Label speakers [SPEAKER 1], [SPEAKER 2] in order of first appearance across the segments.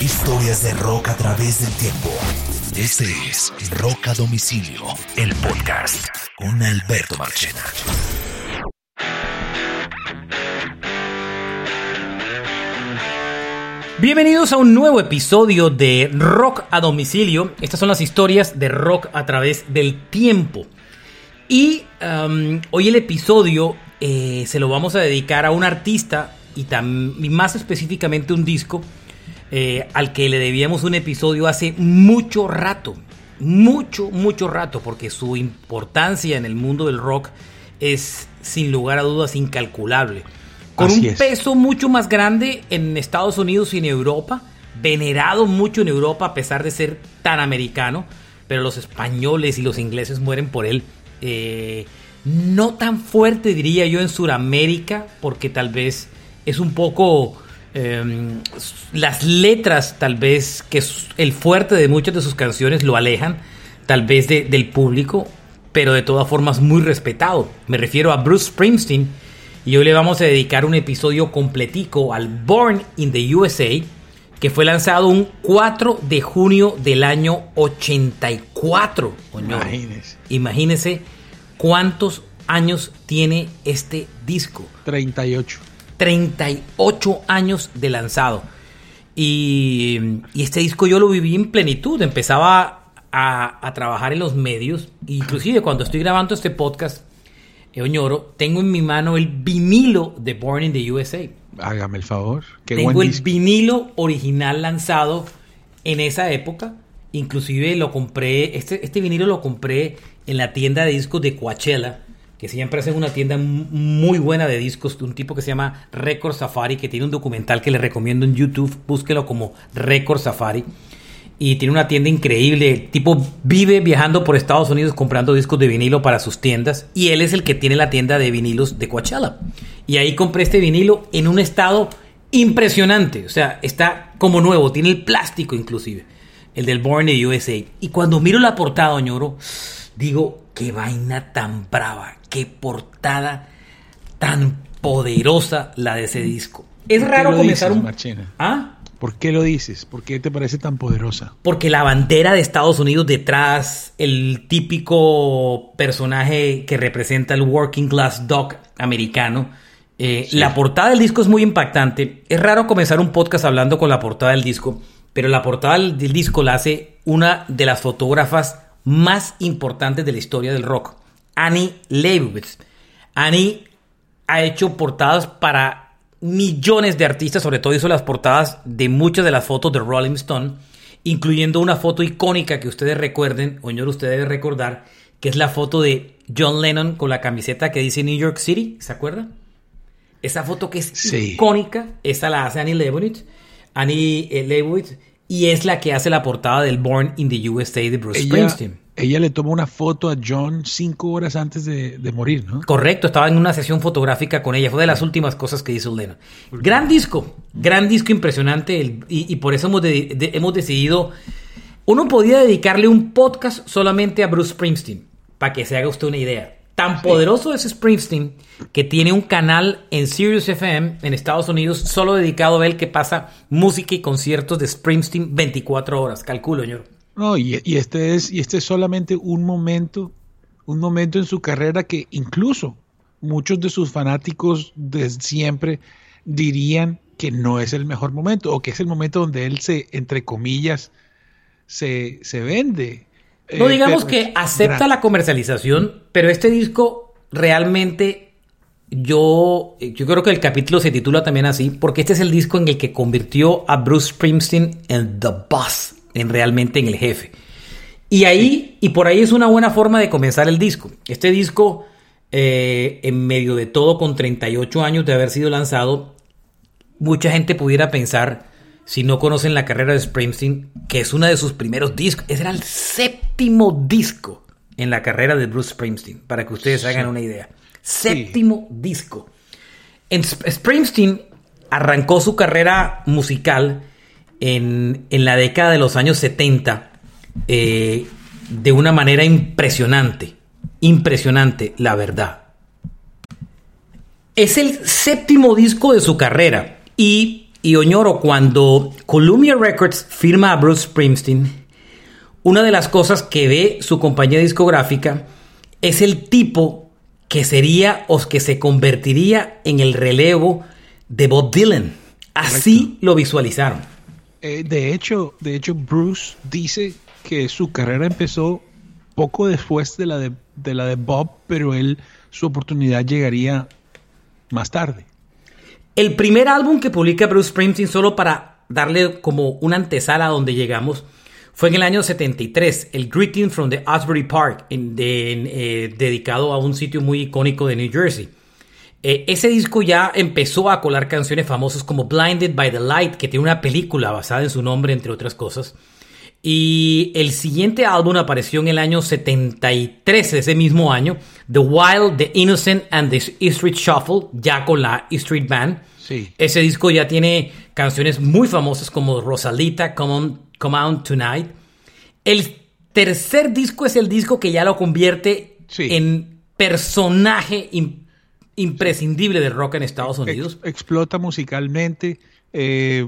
[SPEAKER 1] Historias de rock a través del tiempo. Este es Rock a Domicilio, el podcast con Alberto Marchena.
[SPEAKER 2] Bienvenidos a un nuevo episodio de Rock a Domicilio. Estas son las historias de rock a través del tiempo. Y um, hoy el episodio eh, se lo vamos a dedicar a un artista y, y más específicamente un disco eh, al que le debíamos un episodio hace mucho rato. Mucho, mucho rato, porque su importancia en el mundo del rock es sin lugar a dudas incalculable. Con un peso mucho más grande en Estados Unidos y en Europa, venerado mucho en Europa a pesar de ser tan americano, pero los españoles y los ingleses mueren por él. Eh, no tan fuerte diría yo en Sudamérica, porque tal vez es un poco Em, las letras, tal vez, que es el fuerte de muchas de sus canciones, lo alejan, tal vez, del público, pero de todas formas muy respetado. Me refiero a Bruce Springsteen y hoy le vamos a dedicar un episodio completico al Born in the USA, que fue lanzado un 4 de junio del año 84. Imagínese. Imagínese cuántos años tiene este disco.
[SPEAKER 3] 38.
[SPEAKER 2] 38 años de lanzado. Y, este disco yo lo viví en plenitud. Empezaba a, trabajar en los medios. Inclusive cuando estoy grabando este podcast, eh, Oñoro, tengo en mi mano el vinilo de Born in the USA.
[SPEAKER 3] Hágame el favor.
[SPEAKER 2] tengo el vinilo original lanzado en esa época. Inclusive lo compré, este, este vinilo lo compré en la tienda de discos de Coachella que siempre hacen una tienda muy buena de discos de un tipo que se llama Record Safari, que tiene un documental que le recomiendo en YouTube, búsquelo como Record Safari. Y tiene una tienda increíble. El tipo vive viajando por Estados Unidos comprando discos de vinilo para sus tiendas. Y él es el que tiene la tienda de vinilos de Coachella. Y ahí compré este vinilo en un estado impresionante. O sea, está como nuevo. Tiene el plástico inclusive. El del Born in USA. Y cuando miro la portada, Oñoro, digo, qué vaina tan brava qué portada tan poderosa la de ese disco. Es raro comenzar un...
[SPEAKER 3] ¿Ah? ¿Por qué lo dices? ¿Por qué te parece tan poderosa?
[SPEAKER 2] Porque la bandera de Estados Unidos detrás, el típico personaje que representa el working class dog americano, eh, la portada del disco es muy impactante. Es raro comenzar un podcast hablando con la portada del disco, pero la portada del disco la hace una de las fotógrafas más importantes de la historia del rock. Annie Leibovitz. Annie ha hecho portadas para millones de artistas, sobre todo hizo las portadas de muchas de las fotos de Rolling Stone, incluyendo una foto icónica que ustedes recuerden, o señor, usted debe recordar, que es la foto de John Lennon con la camiseta que dice New York City, ¿se acuerda? Esa foto que es icónica, esa la hace Annie Leibovitz, Annie eh, Leibovitz, y es la que hace la portada del Born in the USA de Bruce Springsteen
[SPEAKER 3] ella le tomó una foto a John cinco horas antes de, morir, ¿no?
[SPEAKER 2] Correcto, estaba en una sesión fotográfica con ella. Fue de las últimas cosas que hizo Lennon. Gran disco, gran disco impresionante. y, por eso hemos, hemos decidido. Uno podía dedicarle un podcast solamente a Bruce Springsteen, para que se haga usted una idea. Tan poderoso es Springsteen que tiene un canal en Sirius FM en Estados Unidos solo dedicado a él que pasa música y conciertos de Springsteen 24 horas. Calculo, señor.
[SPEAKER 3] No, y, este es, y este es solamente un momento, un momento en su carrera que incluso muchos de sus fanáticos de siempre dirían que no es el mejor momento, o que es el momento donde él se, entre comillas, se, vende.
[SPEAKER 2] No eh, digamos que acepta la comercialización, pero este disco realmente yo, yo creo que el capítulo se titula también así, porque este es el disco en el que convirtió a Bruce Springsteen en The Boss en realmente en el jefe. Y ahí, y por ahí es una buena forma de comenzar el disco. Este disco, eh, en medio de todo, con 38 años de haber sido lanzado, mucha gente pudiera pensar, si no conocen la carrera de Springsteen, que es uno de sus primeros discos. Ese era el séptimo disco en la carrera de Bruce Springsteen, para que ustedes hagan una idea. Séptimo disco. En Springsteen arrancó su carrera musical en, la década de los años 70 eh, de una manera impresionante. Impresionante, la verdad. Es el séptimo disco de su carrera y Y Oñoro, cuando Columbia Records firma a Bruce Springsteen, una de las cosas que ve su compañía discográfica es el tipo que sería o que se convertiría en el relevo de Bob Dylan. Así lo visualizaron.
[SPEAKER 3] Eh, de hecho, de hecho, Bruce dice que su carrera empezó poco después de la de, de la de Bob, pero él su oportunidad llegaría más tarde.
[SPEAKER 2] El primer álbum que publica Bruce Springsteen, solo para darle como una antesala a donde llegamos, fue en el año 73, el Greeting from the Asbury Park, eh, dedicado a un sitio muy icónico de New Jersey. Eh, ese disco ya empezó a colar canciones famosas como Blinded by the Light, que tiene una película basada en su nombre, entre otras cosas. Y el siguiente álbum apareció en el año 73, ese mismo año, The Wild, The Innocent and the E Street Shuffle, ya con la E Street Band. Sí. Ese disco ya tiene canciones muy famosas como Rosalita, Come On, Come On Tonight. El tercer disco es el disco que ya lo convierte en personaje imprescindible del rock en Estados Unidos.
[SPEAKER 3] explota musicalmente. Eh,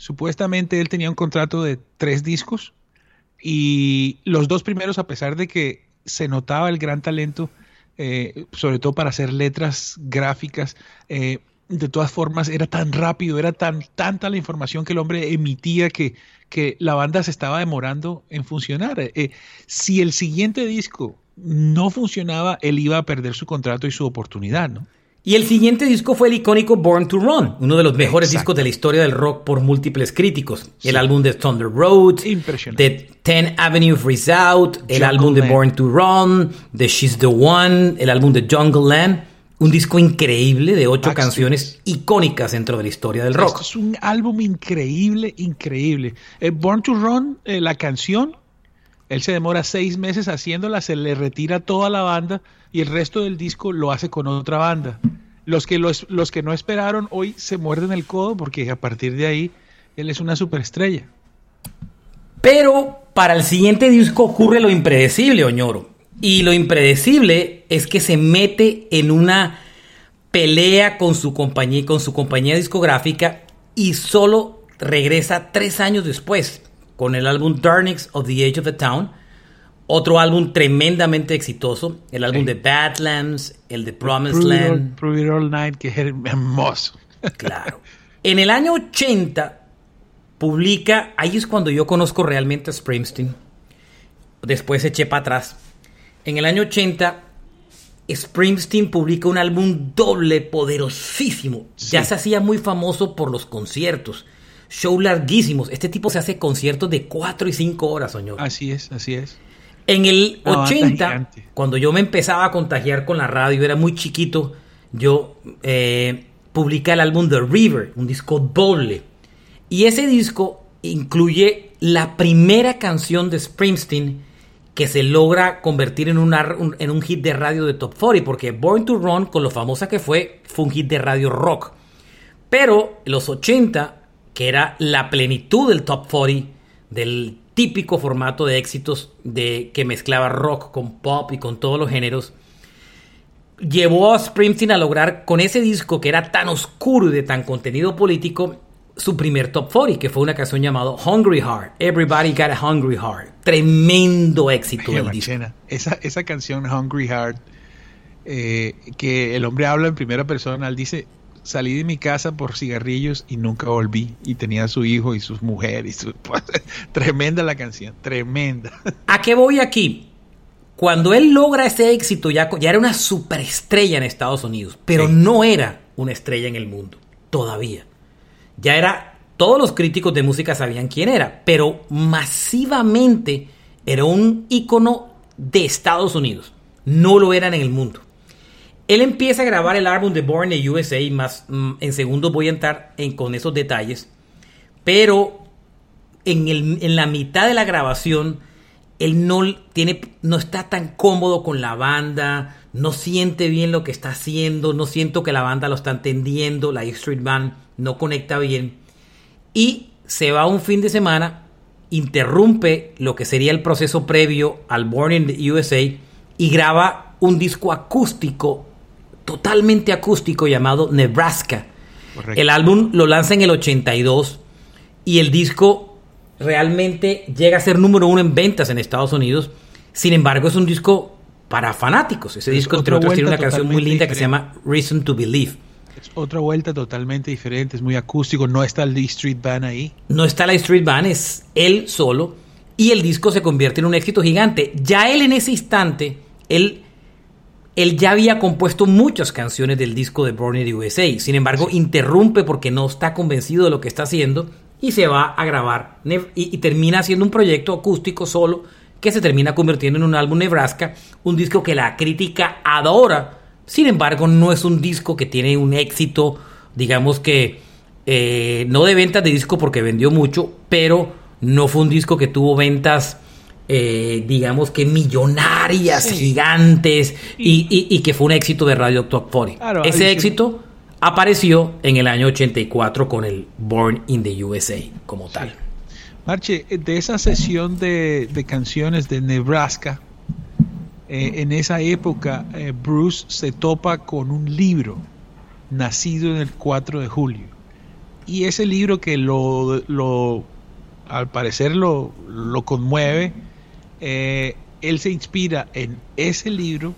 [SPEAKER 3] supuestamente él tenía un contrato de tres discos y los dos primeros, a pesar de que se notaba el gran talento, eh, sobre todo para hacer letras gráficas, eh, de todas formas era tan rápido, era tan tanta la información que el hombre emitía que, que la banda se estaba demorando en funcionar. si el siguiente disco no funcionaba, él iba a perder su contrato y su oportunidad, ¿no?
[SPEAKER 2] Y el siguiente disco fue el icónico Born to Run, uno de los mejores discos de la historia del rock por múltiples críticos. El álbum de Thunder Road, de Ten Avenue Freeze Out, el álbum de Born to Run, de She's the One, el álbum de Jungle Land. Un disco increíble de ocho canciones icónicas dentro de la historia del rock.
[SPEAKER 3] es un álbum increíble, increíble. Eh, Born to Run, eh, la canción, él se demora seis meses haciéndola, se le retira toda la banda y el resto del disco lo hace con otra banda. Los que, los, los que no esperaron hoy se muerden el codo porque a partir de ahí él es una superestrella.
[SPEAKER 2] Pero para el siguiente disco ocurre lo impredecible, Oñoro. Y lo impredecible es que se mete en una pelea con su compañía, con su compañía discográfica y solo regresa tres años después con el álbum Darnix of the Age of the Town. Otro álbum tremendamente exitoso, el álbum de Badlands, el de Promised Land.
[SPEAKER 3] Prove It All Night, que es hermoso.
[SPEAKER 2] Claro. En el año 80 publica, ahí es cuando yo conozco realmente a Springsteen. Después eché para atrás. En el año 80, Springsteen publica un álbum doble poderosísimo. Ya se hacía muy famoso por los conciertos show larguísimos. Este tipo se hace conciertos de 4 y 5 horas, señor.
[SPEAKER 3] Así es, así es.
[SPEAKER 2] En el 80, cuando yo me empezaba a contagiar con la radio, era muy chiquito, yo eh, publiqué el álbum The River, un disco doble. Y ese disco incluye la primera canción de Springsteen que se logra convertir en, en un hit de radio de Top 40, porque Born to Run, con lo famosa que fue, fue un hit de radio rock. Pero en los 80 que era la plenitud del top 40, del típico formato de éxitos de, que mezclaba rock con pop y con todos los géneros, llevó a Springsteen a lograr con ese disco que era tan oscuro y de tan contenido político su primer top 40, que fue una canción llamada Hungry Heart. Everybody Got a Hungry Heart. Tremendo éxito del disco.
[SPEAKER 3] Esa, esa canción Hungry Heart, eh, que el hombre habla en primera persona, él dice, salí de mi casa por cigarrillos y nunca volví. Y tenía a su hijo y sus mujeres. Y tremenda la canción, tremenda.
[SPEAKER 2] ¿A qué voy aquí? Cuando él logra ese éxito, ya, ya era una superestrella en Estados Unidos, pero no era una estrella en el mundo, todavía. Ya era, todos los críticos de música sabían quién era, pero masivamente era un ícono de Estados Unidos. No lo eran en el mundo. Él empieza a grabar el álbum de Born in the USA, más mm, en segundos voy a entrar en, con esos detalles, pero en, en, la mitad de la grabación él no, tiene, no está tan cómodo con la banda, no siente bien lo que está haciendo, no siento que la banda lo está entendiendo, la Street Band no conecta bien y se va un fin de semana, interrumpe lo que sería el proceso previo al Born in the USA y graba un disco acústico totalmente acústico llamado Nebraska, El álbum lo lanza en el 82 y el disco realmente llega a ser número uno en ventas en Estados Unidos. Sin embargo, es un disco para fanáticos. Ese disco, entre otros, tiene una canción muy linda que se llama Reason to Believe.
[SPEAKER 3] Es otra vuelta totalmente diferente, es muy acústico, no está el Street Band ahí.
[SPEAKER 2] No está la Street Band, es él solo y el disco se convierte en un éxito gigante. Ya él en ese instante, él, él ya había compuesto muchas canciones del disco de the USA. Sin embargo, interrumpe porque no está convencido de lo que está haciendo y se va a grabar y, y termina haciendo un proyecto acústico solo que se termina convirtiendo en un álbum Nebraska, un disco que la crítica adora. Sin embargo, no es un disco que tiene un éxito, digamos que eh, no de ventas de disco porque vendió mucho, pero no fue un disco que tuvo ventas, eh, digamos que millonarias, gigantes, y, que fue un éxito de Radio Top 40. Ese éxito apareció en el año 84 con el Born in the USA como tal.
[SPEAKER 3] Marche, de esa sesión de, canciones de Nebraska, eh, en esa época eh, Bruce se topa con un libro nacido en el 4 de julio. Y ese libro que lo, lo al parecer lo, conmueve. Eh, él se inspira en ese libro,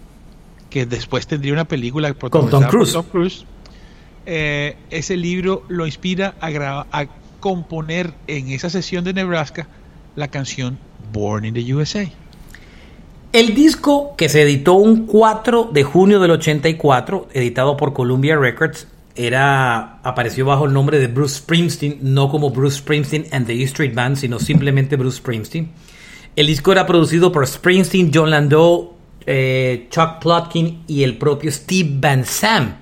[SPEAKER 3] que después tendría una película
[SPEAKER 2] con Tom Cruise.
[SPEAKER 3] Eh, ese libro lo inspira a, a componer en esa sesión de Nebraska la canción Born in the USA.
[SPEAKER 2] El disco que se editó un 4 de junio del 84, editado por Columbia Records, era apareció bajo el nombre de Bruce Springsteen, no como Bruce Springsteen and the E Street Band, sino simplemente Bruce Springsteen. El disco era producido por Springsteen, John Landau, eh, Chuck Plotkin y el propio Steve Van Sam.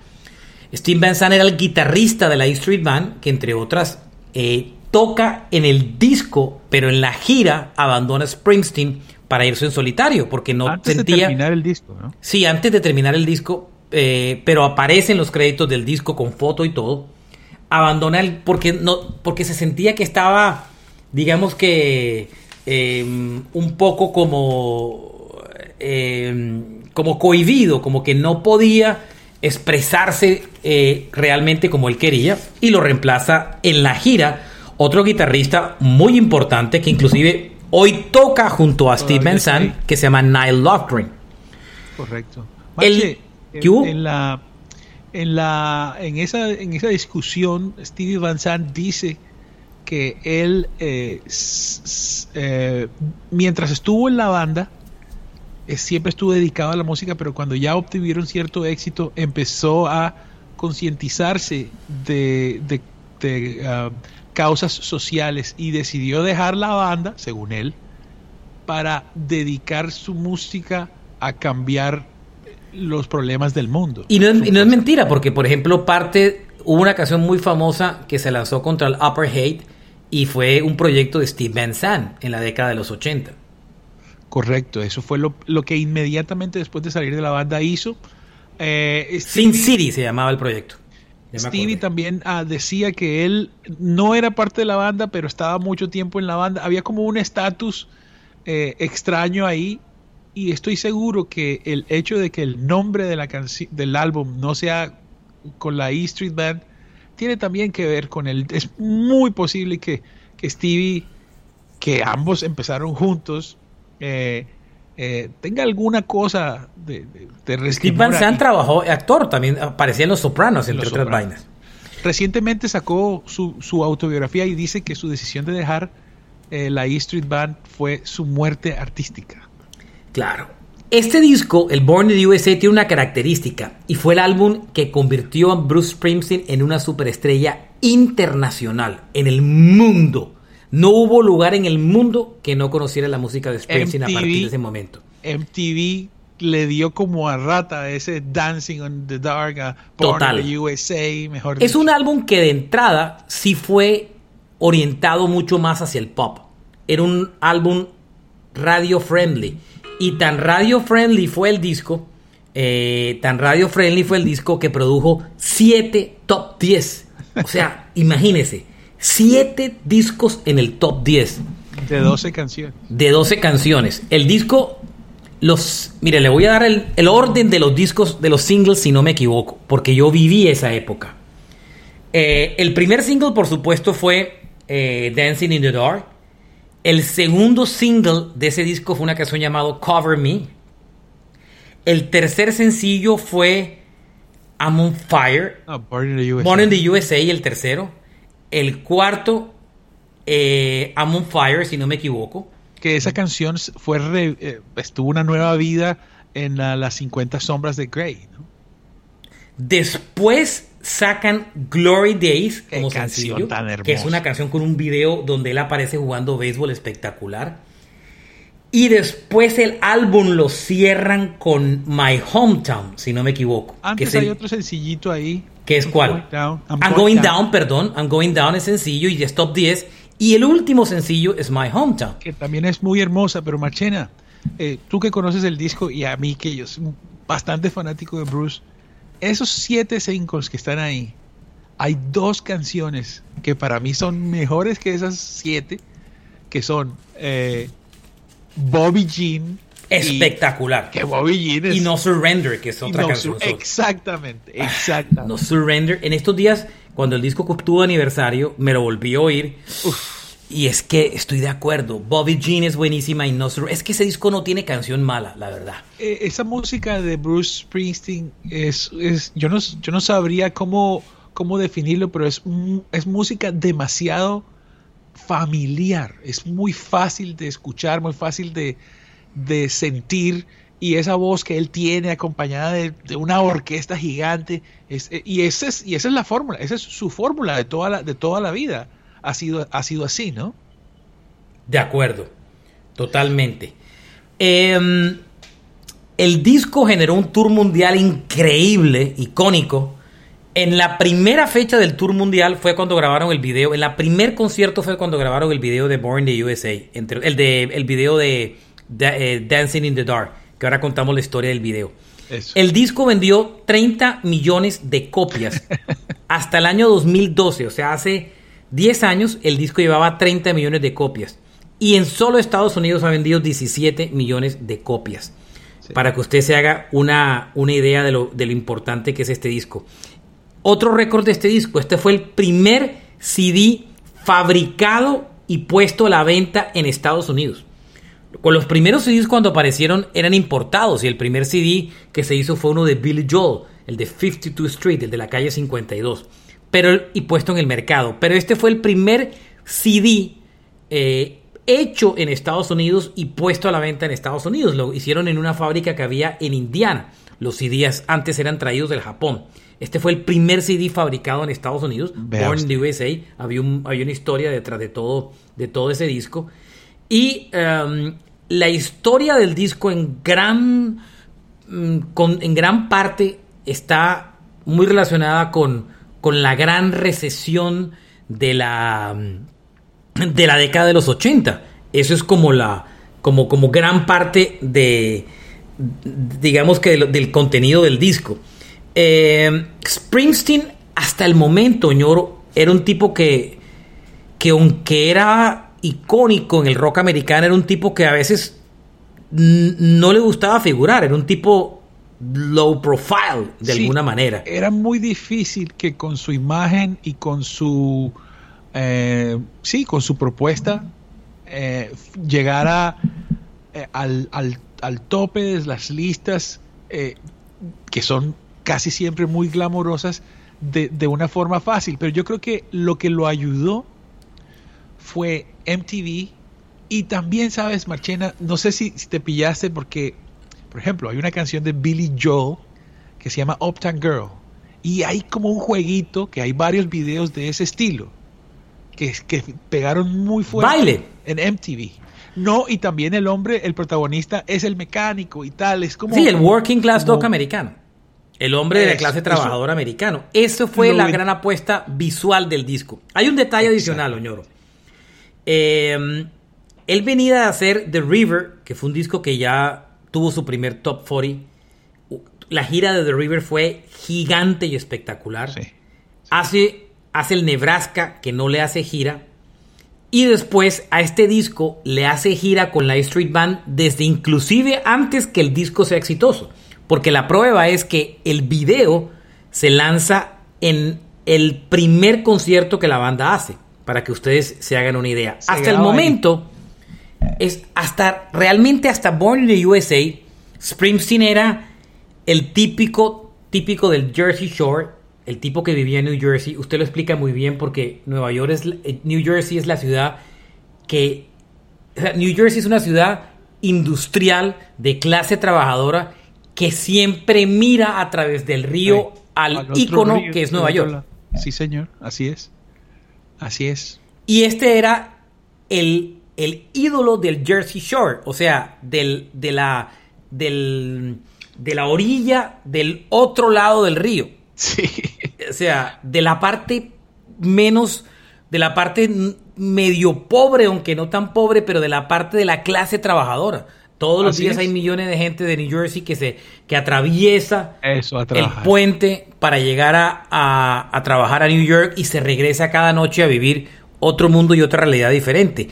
[SPEAKER 2] Steve Van Sam era el guitarrista de la E Street Band, que entre otras eh, toca en el disco, pero en la gira abandona Springsteen para irse en solitario, porque no
[SPEAKER 3] antes
[SPEAKER 2] sentía...
[SPEAKER 3] de terminar el disco, ¿no?
[SPEAKER 2] Sí, antes de terminar el disco, eh, pero aparecen los créditos del disco con foto y todo. Abandona el. porque no. porque se sentía que estaba. digamos que. Em, un poco como. Em, como cohibido, como que no podía expresarse eh, realmente como él quería. Y lo reemplaza en la gira. Otro guitarrista muy importante que inclusive hoy toca junto a Steve Benson, que se llama Nile Lofgren.
[SPEAKER 3] Correcto. El, en, la en la en esa en esa discusión Stevie Van Zandt dice que él eh, eh, mientras estuvo en la banda eh, siempre estuvo dedicado a la música pero cuando ya obtuvieron cierto éxito empezó a concientizarse de, de, ah, causas sociales y decidió dejar la banda según él para dedicar su música a cambiar los problemas del mundo.
[SPEAKER 2] Y no, es, mentira, porque por ejemplo, parte, hubo una canción muy famosa que se lanzó contra el Upper Hate y fue un proyecto de Steve Van Zandt en la década de los 80.
[SPEAKER 3] Correcto, eso fue lo, que inmediatamente después de salir de la banda hizo.
[SPEAKER 2] Eh, Sin City se llamaba el proyecto.
[SPEAKER 3] Stevie también ah, decía que él no era parte de la banda, pero estaba mucho tiempo en la banda. Había como un estatus eh, extraño ahí y estoy seguro que el hecho de que el nombre de la del álbum no sea con la E Street Band tiene también que ver con el es muy posible que, que Stevie que ambos empezaron juntos eh, eh, tenga alguna cosa de,
[SPEAKER 2] de, Steve Van Zandt trabajó actor también aparecía en Los Sopranos entre otras vainas.
[SPEAKER 3] Recientemente sacó su, su, autobiografía y dice que su decisión de dejar eh, la E Street Band fue su muerte artística.
[SPEAKER 2] Claro. Este disco, el Born in the USA, tiene una característica y fue el álbum que convirtió a Bruce Springsteen en una superestrella internacional en el mundo. No hubo lugar en el mundo que no conociera la música de Springsteen a partir de ese momento.
[SPEAKER 3] MTV le dio como a rata ese Dancing on the Dark a
[SPEAKER 2] Born
[SPEAKER 3] in the USA, mejor
[SPEAKER 2] Es un álbum que de entrada sí fue orientado mucho más hacia el pop. Era un álbum radio friendly y tan radio friendly fue el disco, eh, tan radio friendly fue el disco que produjo 7 top 10. O sea, imagínese, 7 discos en el top 10.
[SPEAKER 3] De 12 canciones.
[SPEAKER 2] De 12 canciones. El disco, los. Mire, le voy a dar el, el orden de los discos, de los singles, si no me equivoco, porque yo viví esa época. Eh, el primer single, por supuesto, fue eh, Dancing in the Dark. El segundo single de ese disco fue una canción llamada Cover Me. El tercer sencillo fue I'm on Fire.
[SPEAKER 3] No, Born in the USA.
[SPEAKER 2] Born in the USA, el tercero. El cuarto, eh, I'm on Fire, si no me equivoco.
[SPEAKER 3] Que esa canción fue re- eh, estuvo una nueva vida en la- las 50 sombras de Grey. ¿no?
[SPEAKER 2] Después sacan Glory Days
[SPEAKER 3] Qué
[SPEAKER 2] como sencillo, que es una canción con un video donde él aparece jugando béisbol espectacular. Y después el álbum lo cierran con My Hometown, si no me equivoco. que
[SPEAKER 3] Antes
[SPEAKER 2] es, el-
[SPEAKER 3] hay otro sencillito ahí.
[SPEAKER 2] que es
[SPEAKER 3] I'm
[SPEAKER 2] cuál?
[SPEAKER 3] Going Down.
[SPEAKER 2] I'm, Going, down. perdón. I'm Going Down es sencillo y es top 10. Y el último sencillo es My Hometown.
[SPEAKER 3] Que también es muy hermosa, pero Marchena, eh, tú que conoces el disco y a mí que yo soy bastante fanático de Bruce, esos siete singles que están ahí, hay dos canciones que para mí son mejores que esas siete, que son eh, Bobby Jean. y-
[SPEAKER 2] Espectacular.
[SPEAKER 3] que Bobby Jean es...
[SPEAKER 2] Y No Surrender, que es
[SPEAKER 3] y
[SPEAKER 2] otra
[SPEAKER 3] no
[SPEAKER 2] canción.
[SPEAKER 3] exactamente, exactamente.
[SPEAKER 2] No Surrender. En estos días, cuando el disco tuvo aniversario, me lo volví a oír. Y es que estoy de acuerdo. Bobby Jean es buenísima y no Es que ese disco no tiene canción mala, la verdad.
[SPEAKER 3] Eh, esa música de Bruce Springsteen es, es yo no yo no sabría cómo cómo definirlo, pero es es música demasiado familiar, es muy fácil de escuchar, muy fácil de, de sentir y esa voz que él tiene acompañada de, de una orquesta gigante es- eh, y esa es y esa es la fórmula, esa es su fórmula de toda la de toda la vida. Ha sido ha sido así, ¿no?
[SPEAKER 2] De acuerdo. Totalmente. Em, el disco generó un tour mundial increíble, icónico. En la primera fecha del tour mundial fue cuando grabaron el video. En la primer concierto fue cuando grabaron el video de Born in the USA. Entre, el, de, el video de, eh, Dancing in the Dark. Que ahora contamos la historia del video.
[SPEAKER 3] Eso.
[SPEAKER 2] El disco vendió 30 millones de copias hasta el año 2012, o sea, hace 10 años el disco llevaba 30 millones de copias y en solo Estados Unidos ha vendido 17 millones de copias.
[SPEAKER 3] Sí.
[SPEAKER 2] Para que usted se haga una, una idea de lo, de lo importante que es este disco. Otro récord de este disco, este fue el primer CD fabricado y puesto a la venta en Estados Unidos. Con los primeros CDs cuando aparecieron eran importados y el primer CD que se hizo fue uno de Billy Joel, el de 52 Street, el de la calle 52, pero y puesto en el mercado. Pero este fue el primer CD eh, hecho en Estados Unidos y puesto a la venta en Estados Unidos. Lo hicieron en una fábrica que había en Indiana. Los CDs antes eran traídos del Japón. Este fue el primer CD fabricado en Estados Unidos,
[SPEAKER 3] Vea
[SPEAKER 2] Born in the USA. Había, un- había una historia detrás de todo, de todo ese disco. Y em, la historia del disco en gran, mm, con- en gran parte está muy relacionada con, con la gran recesión de la, de la década de los 80. Eso es como la como, como gran parte de digamos que del, contenido del disco. Eh, Springsteen hasta el momento, ñoro, era un tipo que que aunque era icónico en el rock americano, era un tipo que a veces no le gustaba figurar, era un tipo low profile de
[SPEAKER 3] Sí,
[SPEAKER 2] alguna manera.
[SPEAKER 3] Era muy difícil que con su imagen y con su eh, sí, con su propuesta eh, llegara eh, al, al- al tope de las listas eh, que son casi siempre muy glamorosas de, de una forma fácil. Pero yo creo que lo que lo ayudó fue MTV y también, sabes, Marchena, no sé si, si te pillaste porque, por ejemplo, hay una canción de Billy Joel que se llama Uptown Girl y hay como un jueguito que hay varios videos de ese estilo que, que pegaron muy fuerte
[SPEAKER 2] Baile.
[SPEAKER 3] en MTV. No, y también el hombre, el protagonista es el mecánico y tal, es como...
[SPEAKER 2] Sí, el working class
[SPEAKER 3] como-
[SPEAKER 2] doc americano. El hombre de la clase trabajadora americano. Eso fue la
[SPEAKER 3] ven-
[SPEAKER 2] gran apuesta visual del disco. Hay un detalle adicional, Oñoro. Eh, él venía de hacer The River, que fue un disco que ya tuvo su primer top 40. La gira de The River fue gigante y espectacular.
[SPEAKER 3] Sí.
[SPEAKER 2] Hace, hace el Nebraska, que no le hace gira. Y después a este disco le hace gira con la Street Band desde inclusive antes que el disco sea exitoso. Porque la prueba es que el video se lanza en el primer concierto que la banda hace, para que ustedes se hagan una idea. hasta el momento, es hasta realmente hasta Born in the USA, Springsteen era el típico, típico del Jersey Shore, el tipo que vivía en New Jersey. Usted lo explica muy bien porque Nueva York es, eh, New Jersey es la ciudad que, New Jersey es una ciudad industrial de clase trabajadora que siempre mira a través del río al, ícono que es Nueva York.
[SPEAKER 3] Sí, señor, así es. Así es.
[SPEAKER 2] Y este era el, el ídolo del Jersey Shore, o sea, del, de, la, del, de la orilla del otro lado del río.
[SPEAKER 3] Sí.
[SPEAKER 2] O sea, de la parte menos, de la parte medio pobre, aunque no tan pobre, pero de la parte de la clase trabajadora. Todos los días hay millones de gente de New Jersey que se que atraviesa
[SPEAKER 3] Eso,
[SPEAKER 2] el puente para llegar a, a, trabajar a New York y se regresa cada noche a vivir otro mundo y otra realidad diferente.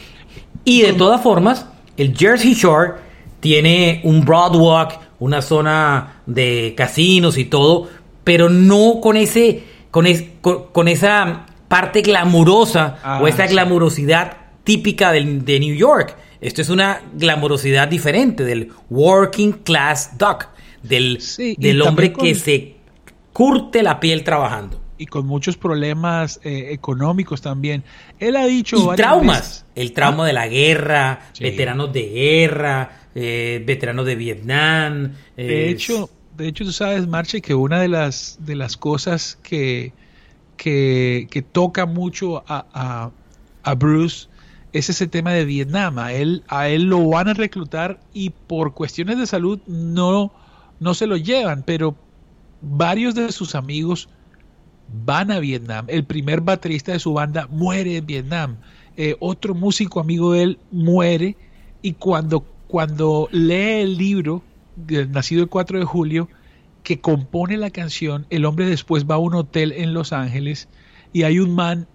[SPEAKER 2] Y de todas formas, el Jersey Shore tiene un Broadwalk, una zona de casinos y todo, pero no con ese con, con, esa parte glamurosa o ah, esa glamurosidad típica de New York. Esto es una glamorosidad diferente del working class duck, del, del hombre que se curte la piel trabajando.
[SPEAKER 3] Y con muchos problemas eh, económicos también. Él ha dicho...
[SPEAKER 2] Y traumas. El trauma de la guerra, veteranos de guerra, eh, veteranos de Vietnam.
[SPEAKER 3] De hecho, de hecho, tú sabes, Marche, que una de las, de las cosas que, que, toca mucho a, a Bruce es ese tema de Vietnam. A él, a él lo van a reclutar y por cuestiones de salud no, no se lo llevan, pero varios de sus amigos van a Vietnam. El primer baterista de su banda muere en Vietnam. Eh, otro músico amigo de él muere y cuando, cuando lee el libro, nacido el 4 de julio, que compone la canción, el hombre después va a un hotel en Los Ángeles y hay un man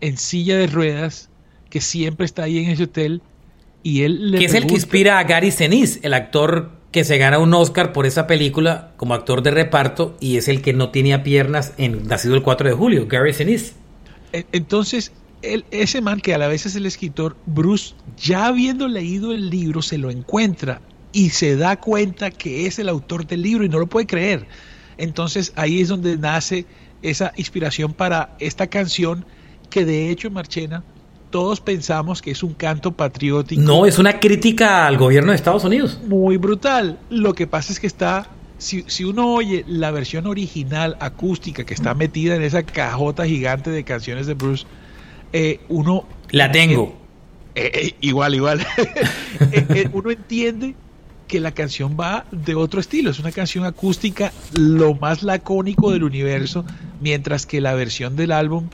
[SPEAKER 3] en silla de ruedas que siempre está ahí en ese hotel y él
[SPEAKER 2] le Que es el que inspira a Gary Sinise, el actor que se gana un Oscar por esa película como actor de reparto y es el que no tenía piernas en Nacido el 4 de julio, Gary Sinise.
[SPEAKER 3] E, entonces, ese man que a la vez es el escritor, Bruce, ya habiendo leído el libro, se lo encuentra y se da cuenta que es el autor del libro y no lo puede creer. Entonces ahí es donde nace esa inspiración para esta canción que de hecho Marchena todos pensamos que es un canto patriótico.
[SPEAKER 2] No, es una crítica al gobierno de Estados Unidos.
[SPEAKER 3] Muy brutal. Lo que pasa es que está, si, uno oye la versión original acústica que está metida en esa cajota gigante de canciones de Bruce, eh, uno...
[SPEAKER 2] La tengo.
[SPEAKER 3] Eh, eh, igual, igual. uno entiende que la canción va de otro estilo, es una canción acústica lo más lacónico del universo, mientras que la versión del álbum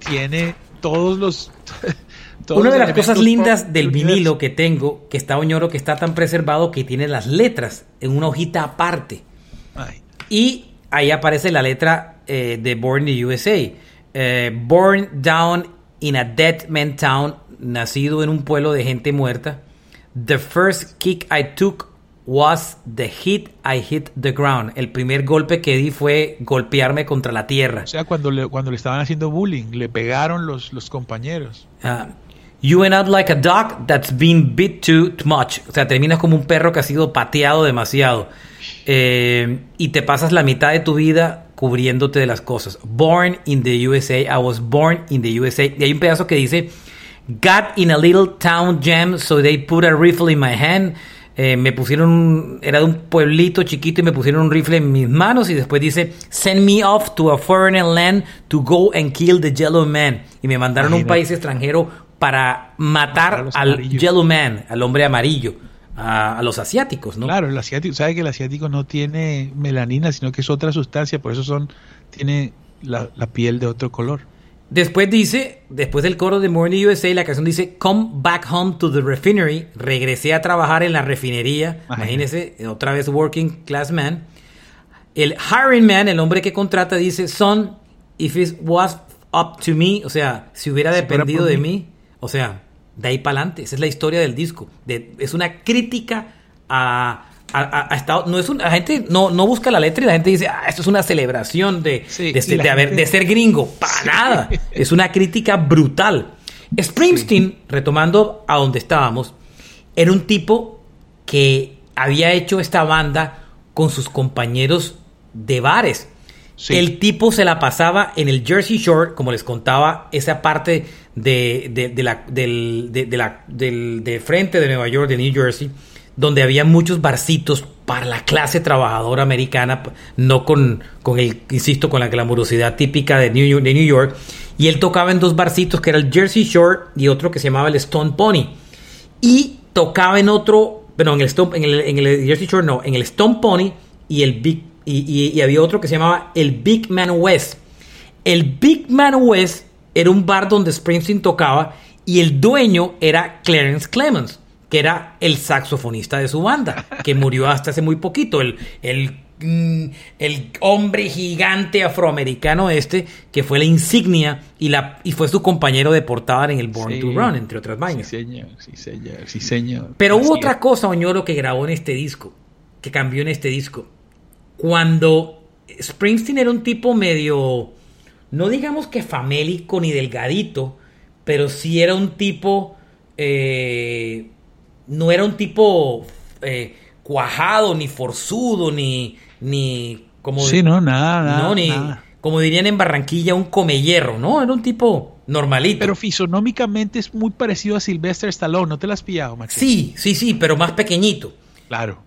[SPEAKER 3] tiene todos los...
[SPEAKER 2] Una de las cosas lindas del vinilo que tengo, que está Oñoro, que está tan preservado que tiene las letras en una hojita aparte. Y ahí aparece la letra eh, de Born in the USA. Eh, born down in a dead man town, nacido en un pueblo de gente muerta. The first kick I took was the hit I hit the ground. El primer golpe que di fue golpearme contra la tierra.
[SPEAKER 3] O sea, cuando le, cuando le estaban haciendo bullying, le pegaron los, los compañeros.
[SPEAKER 2] Uh, you went out like a dog that's been bit too much. O sea, terminas como un perro que ha sido pateado demasiado. Eh, y te pasas la mitad de tu vida cubriéndote de las cosas. Born in the USA. I was born in the USA. Y hay un pedazo que dice, Got in a little town jam, so they put a rifle in my hand. Eh, me pusieron, era de un pueblito chiquito y me pusieron un rifle en mis manos y después dice, send me off to a foreign land to go and kill the yellow man. Y me mandaron a un país extranjero para matar al yellow man, al hombre amarillo. A, los asiáticos, ¿no?
[SPEAKER 3] Claro, el asiático, sabe que el asiático no tiene melanina, sino que es otra sustancia, por eso son, tiene la piel de otro color.
[SPEAKER 2] Después dice, después del coro de Morning USA, la canción dice, Come back home to the refinery. Regresé a trabajar en la refinería. Imagínese, otra vez working class man. El hiring man, el hombre que contrata, dice, Son, if it was up to me, o sea, si hubiera dependido de mí. o sea, de ahí para adelante. Esa es la historia del disco. es una crítica a, ha, estado, no es una, la gente no, no busca la letra y la gente dice, ah, esto es una celebración de, de, ser gringo. Para nada. Es una crítica brutal. Springsteen, retomando a donde estábamos, era un tipo que había hecho esta banda con sus compañeros de bares. El tipo se la pasaba en el Jersey Shore, como les contaba, esa parte de, de, la, del, de, la, del, de frente de Nueva York, de New Jersey, donde había muchos barcitos para la clase trabajadora americana, no con, con el, insisto, con la glamurosidad típica de New, York. Y él tocaba en dos barcitos, que era el Jersey Shore y otro que se llamaba el Stone Pony. Y tocaba en otro, pero en el, Stone, en el, en el Jersey Shore no, en el Stone Pony y el Big y, había otro que se llamaba el Big Man West. El Big Man West era un bar donde Springsteen tocaba y el dueño era Clarence Clemens, que era el saxofonista de su banda, que murió hasta hace muy poquito, el, el, mm, el hombre gigante afroamericano este, que fue la insignia y, la, y fue su compañero de portada en el Born to Run, entre otras vainas.
[SPEAKER 3] Sí, señor, sí, señor, sí, señor.
[SPEAKER 2] Pero hubo otra cosa, Oñoro, que grabó en este disco, que cambió en este disco cuando Springsteen era un tipo medio, no digamos que famélico ni delgadito, pero sí era un tipo, eh, no era un tipo eh, cuajado, ni forzudo, ni, ni como...
[SPEAKER 3] Sí, no, nada, nada. No, ni,
[SPEAKER 2] como dirían en Barranquilla, un comellero, ¿no? Era un tipo normalito.
[SPEAKER 3] Pero fisonómicamente es muy parecido a Sylvester Stallone, ¿no te lo has pillado, Macho?
[SPEAKER 2] Sí, sí, sí, pero más pequeñito.
[SPEAKER 3] Claro.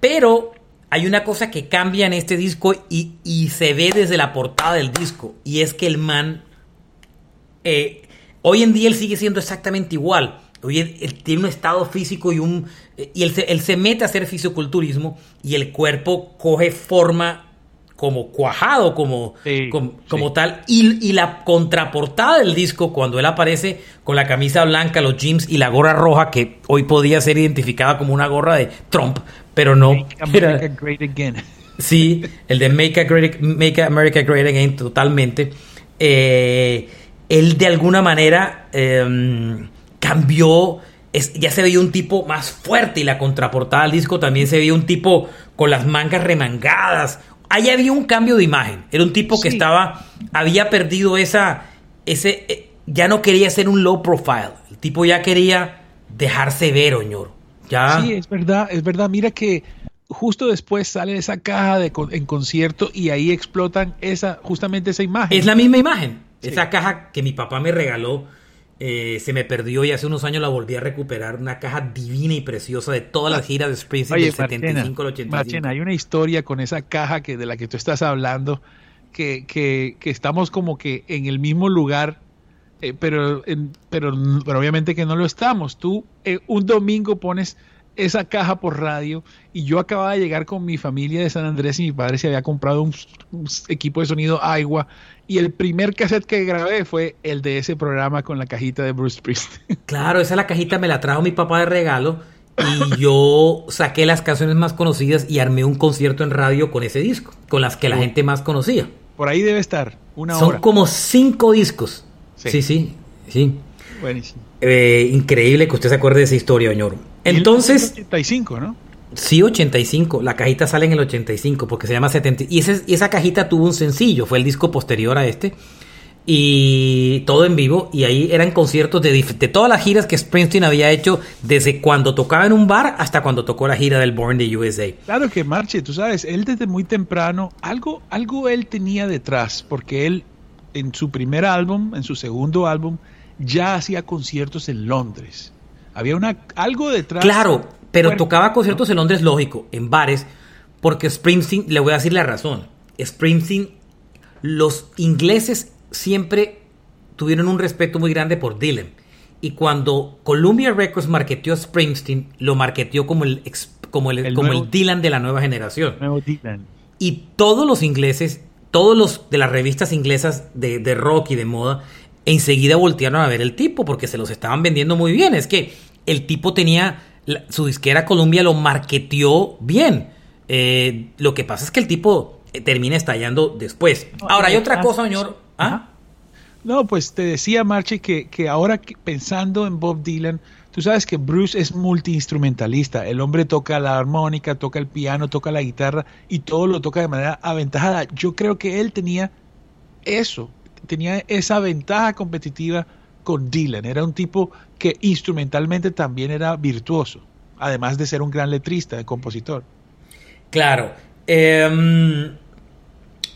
[SPEAKER 2] Pero hay una cosa que cambia en este disco y, se ve desde la portada del disco. Y es que el man, eh, hoy en día él sigue siendo exactamente igual. Hoy él, tiene un estado físico y un... Y él se, él se mete a hacer fisiculturismo y el cuerpo coge forma como cuajado, como, como, tal. Y, y, la contraportada del disco, cuando él aparece con la camisa blanca, los jeans y la gorra roja, que hoy podía ser identificada como una gorra de Trump, pero no. Make America Great Again. Sí, el de Make, America Great Again, totalmente. Eh, él de alguna manera em, cambió. ya se veía un tipo más fuerte y la contraportada del disco también se veía un tipo con las mangas remangadas. Ahí había un cambio de imagen. Era un tipo que estaba, había perdido esa, ese, eh, ya no quería ser un low profile. El tipo ya quería dejarse ver, oñoro.
[SPEAKER 3] Sí, es verdad, es verdad. Mira que justo después sale esa caja de, en concierto y ahí explotan esa, justamente esa imagen.
[SPEAKER 2] Es la misma imagen. Esa caja que mi papá me regaló eh, se me perdió y hace unos años la volví a recuperar. Una caja divina y preciosa de todas las giras de Springsteen del 75 al 85.
[SPEAKER 3] hay una historia con esa caja que de la que tú estás hablando que, que, que estamos como que en el mismo lugar eh, pero, pero, pero obviamente que no lo estamos. Tú eh, un domingo pones esa caja por radio y yo acababa de llegar con mi familia de San Andrés y mi padre se había comprado un, equipo de sonido agua y el primer cassette que grabé fue el de ese programa con la cajita de Bruce Priest.
[SPEAKER 2] Claro, esa la cajita me la trajo mi papá de regalo y yo saqué las canciones más conocidas y armé un concierto en radio con ese disco, con las que la gente más conocía.
[SPEAKER 3] Por ahí debe estar, una
[SPEAKER 2] Son como cinco discos Sí, sí, sí. Buenísimo. Eh, increíble que usted se acuerde de esa historia, señor. Entonces...
[SPEAKER 3] 85, ¿no?
[SPEAKER 2] Sí, 85. La cajita sale en el 85 porque se llama 70. Y, y esa cajita tuvo un sencillo, fue el disco posterior a este. Y todo en vivo. Y ahí eran conciertos de, de todas las giras que Springsteen había hecho desde cuando tocaba en un bar hasta cuando tocó la gira del Born the USA.
[SPEAKER 3] Claro que Marche, tú sabes, él desde muy temprano, algo, algo él tenía detrás, porque él en su primer álbum, en su segundo álbum, ya hacía conciertos en Londres. Había una, algo detrás.
[SPEAKER 2] Claro, pero tocaba conciertos en Londres, lógico, en bares, porque Springsteen, le voy a decir la razón, Springsteen, los ingleses siempre tuvieron un respeto muy grande por Dylan. Y cuando Columbia Records marketeó a Springsteen, lo marketeó como el, como el, como el Dylan de la nueva generación. Y todos los ingleses todos los de las revistas inglesas de, rock y de moda enseguida voltearon a ver el tipo porque se los estaban vendiendo muy bien. Es que el tipo tenía, su disquera Columbia lo marketeó bien. Eh, lo que pasa es que el tipo eh, termina estallando después. Ahora, hay otra cosa, señor. ¿Ah?
[SPEAKER 3] No, pues te decía, Marche, que, que ahora pensando en Bob Dylan, tú sabes que Bruce es multiinstrumentalista. El hombre toca la armónica, toca el piano, toca la guitarra y todo lo toca de manera aventajada. Yo creo que él tenía eso, tenía esa ventaja competitiva con Dylan. Era un tipo que instrumentalmente también era virtuoso, además de ser un gran letrista, compositor.
[SPEAKER 2] Claro. Em,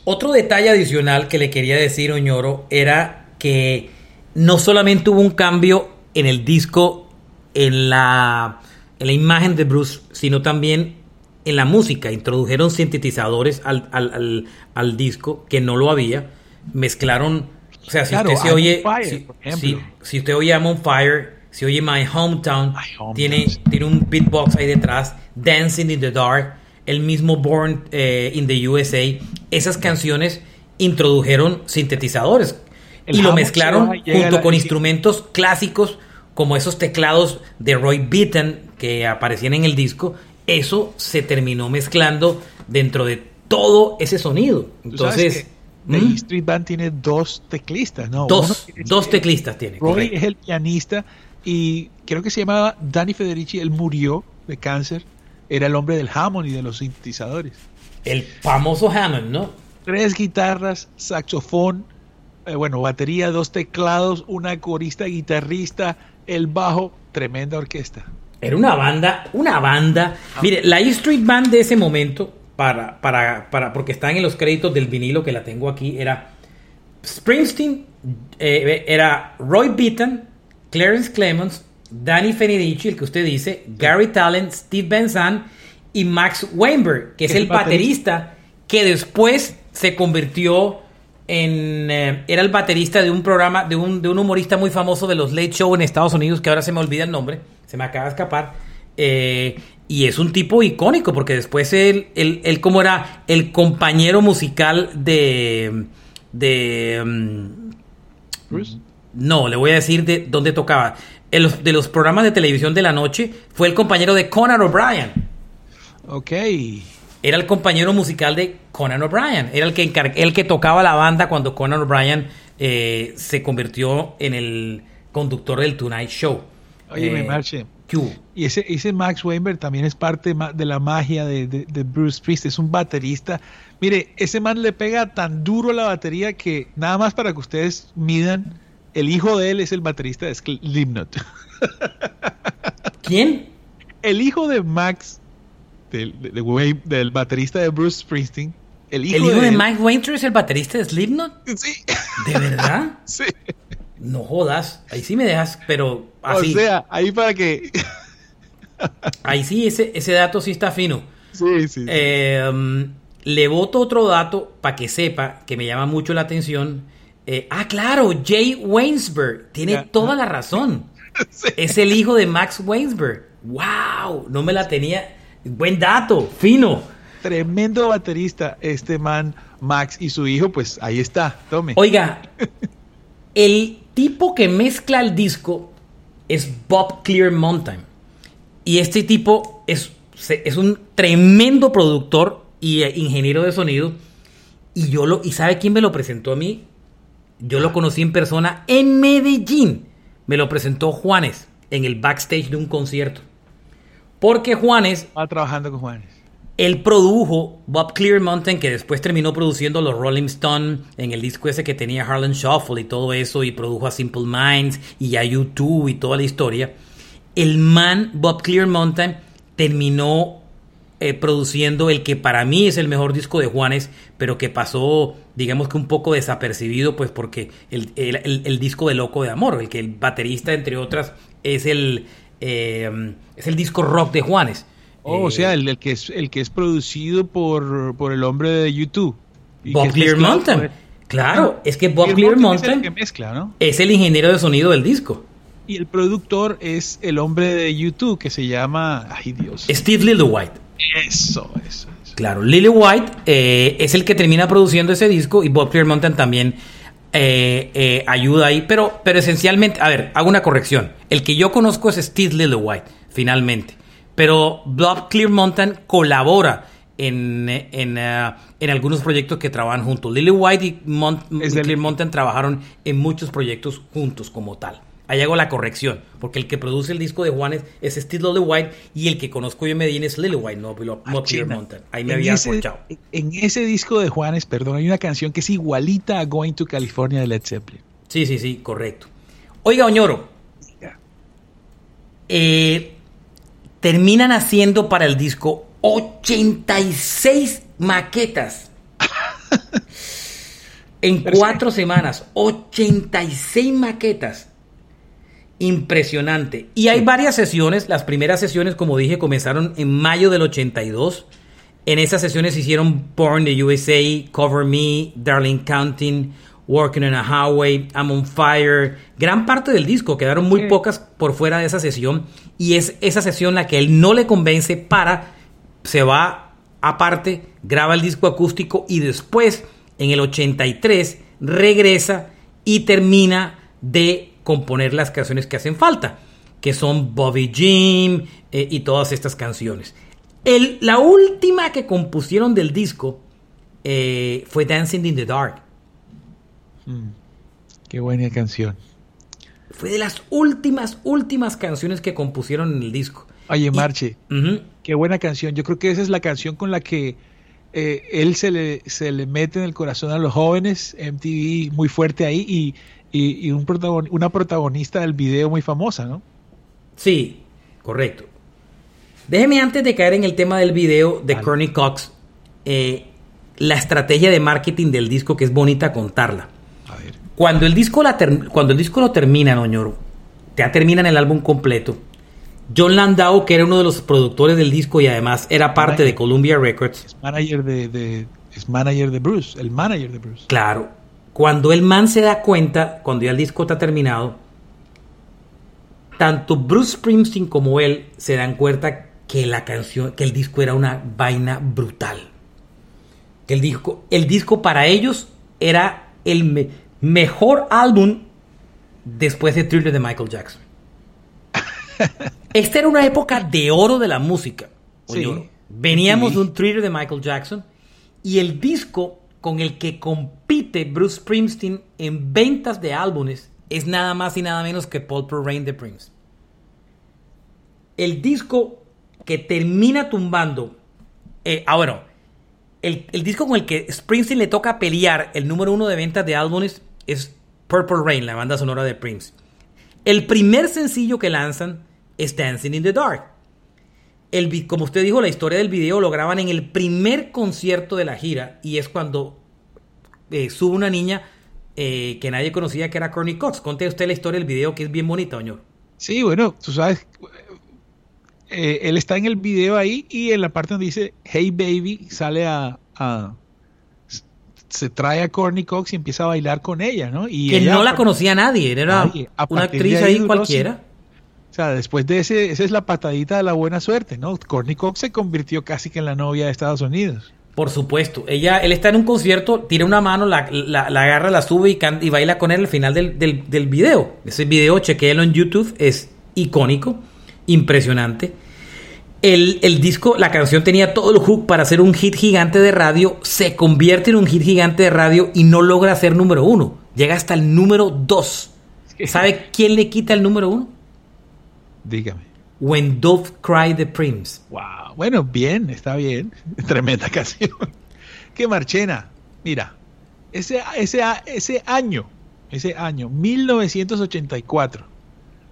[SPEAKER 2] otro detalle adicional que le quería decir Oñoro era que no solamente hubo un cambio en el disco, en la, en la imagen de Bruce, sino también en la música. Introdujeron sintetizadores al, al, al disco que no lo había. Mezclaron o sea, si usted se oye, si, usted oye I'm on Fire, si oye My Hometown, tiene, tiene un beatbox ahí detrás, Dancing in the Dark, el mismo Born eh, in the USA, esas canciones introdujeron sintetizadores y lo mezclaron junto con instrumentos clásicos como esos teclados de Roy Beaton que aparecían en el disco, eso se terminó mezclando dentro de todo ese sonido. Entonces,
[SPEAKER 3] The ¿Mm? Street Band tiene dos teclistas, ¿no?
[SPEAKER 2] Dos, dos teclistas tiene.
[SPEAKER 3] Roy es el pianista y creo que se llamaba Danny Federici, él murió de cáncer, era el hombre del Hammond y de los sintetizadores.
[SPEAKER 2] El famoso Hammond, ¿no?
[SPEAKER 3] Tres guitarras, saxofón, eh, bueno, batería, dos teclados, una corista, guitarrista, el bajo, tremenda orquesta.
[SPEAKER 2] Era una banda, una banda. Mire, la E Street Band de ese momento para, para, para, porque están en los créditos del vinilo que la tengo aquí, era Springsteen, eh, era Roy Beaton, Clarence Clemons, Danny Fenedici, el que usted dice, Gary Talent, Steve Benzan y Max Weinberg, que es el, baterista que después se convirtió en... Eh, era el baterista de un programa, de un, de un humorista muy famoso de los Late Show en Estados Unidos, que ahora se me olvida el nombre, se me acaba de escapar. Eh, y es un tipo icónico porque después él, él, como era el compañero musical de... de mm, No, le voy a decir de dónde tocaba. de los programas de televisión de la noche fue el compañero de Conan O'Brien.
[SPEAKER 3] Ok.
[SPEAKER 2] Era el compañero musical de Conan O'Brien. Era el que, el que tocaba la banda cuando Conan O'Brien eh, se convirtió en el conductor del Tonight Show.
[SPEAKER 3] Oye, me eh, marche. Y ese, ese Max Weinberg también es parte de la magia de, Bruce Priest, es un baterista. Mire, ese man le pega tan duro la batería que nada más para que ustedes midan, el hijo de él es el baterista de Slipknot.
[SPEAKER 2] ¿Quién?
[SPEAKER 3] El hijo de Max, del, del baterista de Bruce Springsteen.
[SPEAKER 2] El hijo, de, Mike Weinberg es el baterista de Slipknot.
[SPEAKER 3] Sí.
[SPEAKER 2] ¿De verdad?
[SPEAKER 3] sí.
[SPEAKER 2] No jodas, ahí sí me dejas, pero así.
[SPEAKER 3] O sea, ahí para que.
[SPEAKER 2] Ahí sí, ese, ese dato sí está fino.
[SPEAKER 3] Sí, sí.
[SPEAKER 2] Em, le voto otro dato para que sepa que me llama mucho la atención. Eh, ah, claro, Jay Wainsberg. Tiene toda la razón. Es el hijo de Max Wainsberg. ¡Wow! No me la tenía. Buen dato, fino.
[SPEAKER 3] Tremendo baterista, este man, Max, y su hijo, pues ahí está. Tome.
[SPEAKER 2] Oiga, el tipo que mezcla el disco es Bob Clear Mountain. Y este tipo es, es un tremendo productor y eh, ingeniero de sonido. Y yo lo, ¿y sabe quién me lo presentó a mí? Yo lo conocí en persona en Medellín. Me lo presentó Juanes en el backstage de un concierto. Porque Juanes.
[SPEAKER 3] Va trabajando con Juanes.
[SPEAKER 2] Él produjo Bob Clear Mountain, que después terminó produciendo los Rolling Stone en el disco ese que tenía Harlan Shuffle y todo eso, y produjo a Simple Minds y a U2 y toda la historia. El man Bob Clear Mountain terminó eh, produciendo el que para mí es el mejor disco de Juanes, pero que pasó, digamos que un poco desapercibido, pues porque el, disco de Loco de Amor, el que el baterista, entre otras, es el, eh, es el disco rock de Juanes.
[SPEAKER 3] Oh, o sea, el, que es el que es producido por, por el hombre de YouTube.
[SPEAKER 2] Bob Clear Mountain. Claro, es que Bob Clear Mountain es el, ingeniero de sonido del disco.
[SPEAKER 3] Y el productor es el hombre de YouTube que se llama, ay Dios.
[SPEAKER 2] Steve Lillywhite.
[SPEAKER 3] Eso, eso, eso.
[SPEAKER 2] Claro, Lillywhite eh, es el que termina produciendo ese disco y Bob Clear Mountain también eh, eh, ayuda ahí. Pero, pero esencialmente, a ver, hago una corrección. El que yo conozco es Steve Lillywhite, finalmente. Pero Bob Clear Mountain colabora en, en, uh, en algunos proyectos que trabajan juntos. Lily White y, Mont Clear Mountain trabajaron en muchos proyectos juntos como tal. Ahí hago la corrección, porque el que produce el disco de Juanes es Steve Lily White y el que conozco yo en Medellín es Lily White, no, no ah, Clear Mountain. Ahí me había escuchado.
[SPEAKER 3] En ese disco de Juanes, perdón, hay una canción que es igualita a Going to California de Led Zeppelin.
[SPEAKER 2] Sí, sí, sí, correcto. Oiga, Oñoro. Eh, terminan haciendo para el disco 86 maquetas. en cuatro semanas, 86 maquetas. Impresionante. Y hay varias sesiones. Las primeras sesiones, como dije, comenzaron en mayo del 82. En esas sesiones hicieron Born the USA, Cover Me, Darling Counting, Working on a Highway, I'm on Fire. Gran parte del disco, quedaron muy pocas por fuera de esa sesión. Y es esa sesión la que él no le convence para, se va aparte, graba el disco acústico y después, en el 83, regresa y termina de componer las canciones que hacen falta, que son Bobby Jim eh, y todas estas canciones. El, la última que compusieron del disco eh, fue Dancing in the Dark
[SPEAKER 3] Mm. qué buena canción.
[SPEAKER 2] Fue de las últimas, últimas canciones que compusieron en el disco.
[SPEAKER 3] Oye, Marche, qué buena canción. Yo creo que esa es la canción con la que eh, él se le, se le mete en el corazón a los jóvenes, MTV muy fuerte ahí y, y, un una protagonista del video muy famosa, ¿no?
[SPEAKER 2] Sí, correcto. Déjeme antes de caer en el tema del video de vale. Cox, eh, la estrategia de marketing del disco que es bonita contarla. Cuando el disco, la cuando el disco lo termina, Oñoro, ya terminan el álbum completo. John Landau, que era uno de los productores del disco y además era parte de Columbia Records.
[SPEAKER 3] Es manager de, es manager de Bruce, el manager de Bruce.
[SPEAKER 2] Claro. Cuando el man se da cuenta, cuando ya el disco está terminado, tanto Bruce Springsteen como él se dan cuenta que la canción, que el disco era una vaina brutal. Que el disco, el disco para ellos era el, mejor álbum después de Thriller de Michael Jackson. Esta era una época de oro de la música. Veníamos de un Thriller de Michael Jackson y el disco con el que compite Bruce Springsteen en ventas de álbumes es nada más y nada menos que Purple Rain de Prince. El disco que termina tumbando, eh, ah bueno, el, el, disco con el que Springsteen le toca pelear el número uno de ventas de álbumes es Purple Rain, la banda sonora de Prince. El primer sencillo que lanzan es Dancing in the Dark. El, como usted dijo, la historia del video lo graban en el primer concierto de la gira y es cuando eh, sube una niña eh, que nadie conocía que era Courtney Cox. Conte usted la historia del video que es bien bonita, señor.
[SPEAKER 3] Sí, bueno, tú sabes, eh, él está en el video ahí y en la parte donde dice Hey Baby sale a, se trae a Courtney Cox y empieza a bailar con ella, ¿no? Y
[SPEAKER 2] que no la conocía nadie, era una actriz ahí, cualquiera.
[SPEAKER 3] O sea, después de ese, esa es la patadita de la buena suerte, ¿no? Courtney Cox se convirtió casi que en la novia de Estados Unidos.
[SPEAKER 2] Por supuesto. Ella, él está en un concierto, tira una mano, la, agarra, la sube y, y, baila con él al final del, del, video. Ese video, chequéelo en YouTube, es icónico, impresionante. El, disco, la canción tenía todo el hook para hacer un hit gigante de radio, se convierte en un hit gigante de radio y no logra ser número uno. Llega hasta el número dos. ¿Sabe quién le quita el número uno?
[SPEAKER 3] Dígame.
[SPEAKER 2] When Dove Cry the Prince.
[SPEAKER 3] Wow. Bueno, bien, está bien. Tremenda canción. Qué marchena. Mira, ese, ese, ese año, ese año, 1984.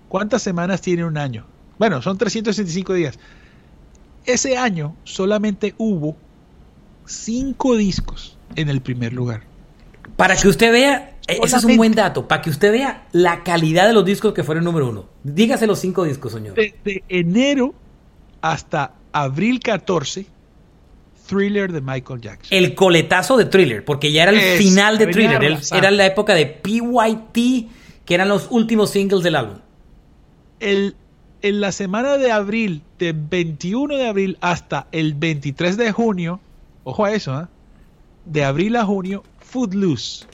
[SPEAKER 3] ¿Cuántas semanas tiene un año? Bueno, son 365 días. Ese año solamente hubo cinco discos en el primer lugar.
[SPEAKER 2] Para que usted vea, ese es un buen dato, para que usted vea la calidad de los discos que fueron número uno. Dígase los cinco discos, señor.
[SPEAKER 3] De, enero hasta abril 14, Thriller de Michael Jackson.
[SPEAKER 2] El coletazo de Thriller, porque ya era el final de Thriller. era la época de PYT, que eran los últimos singles del álbum.
[SPEAKER 3] El en la semana de abril, de 21 de abril hasta el 23 de junio, ojo a eso, ¿eh? de abril a junio, Footloose.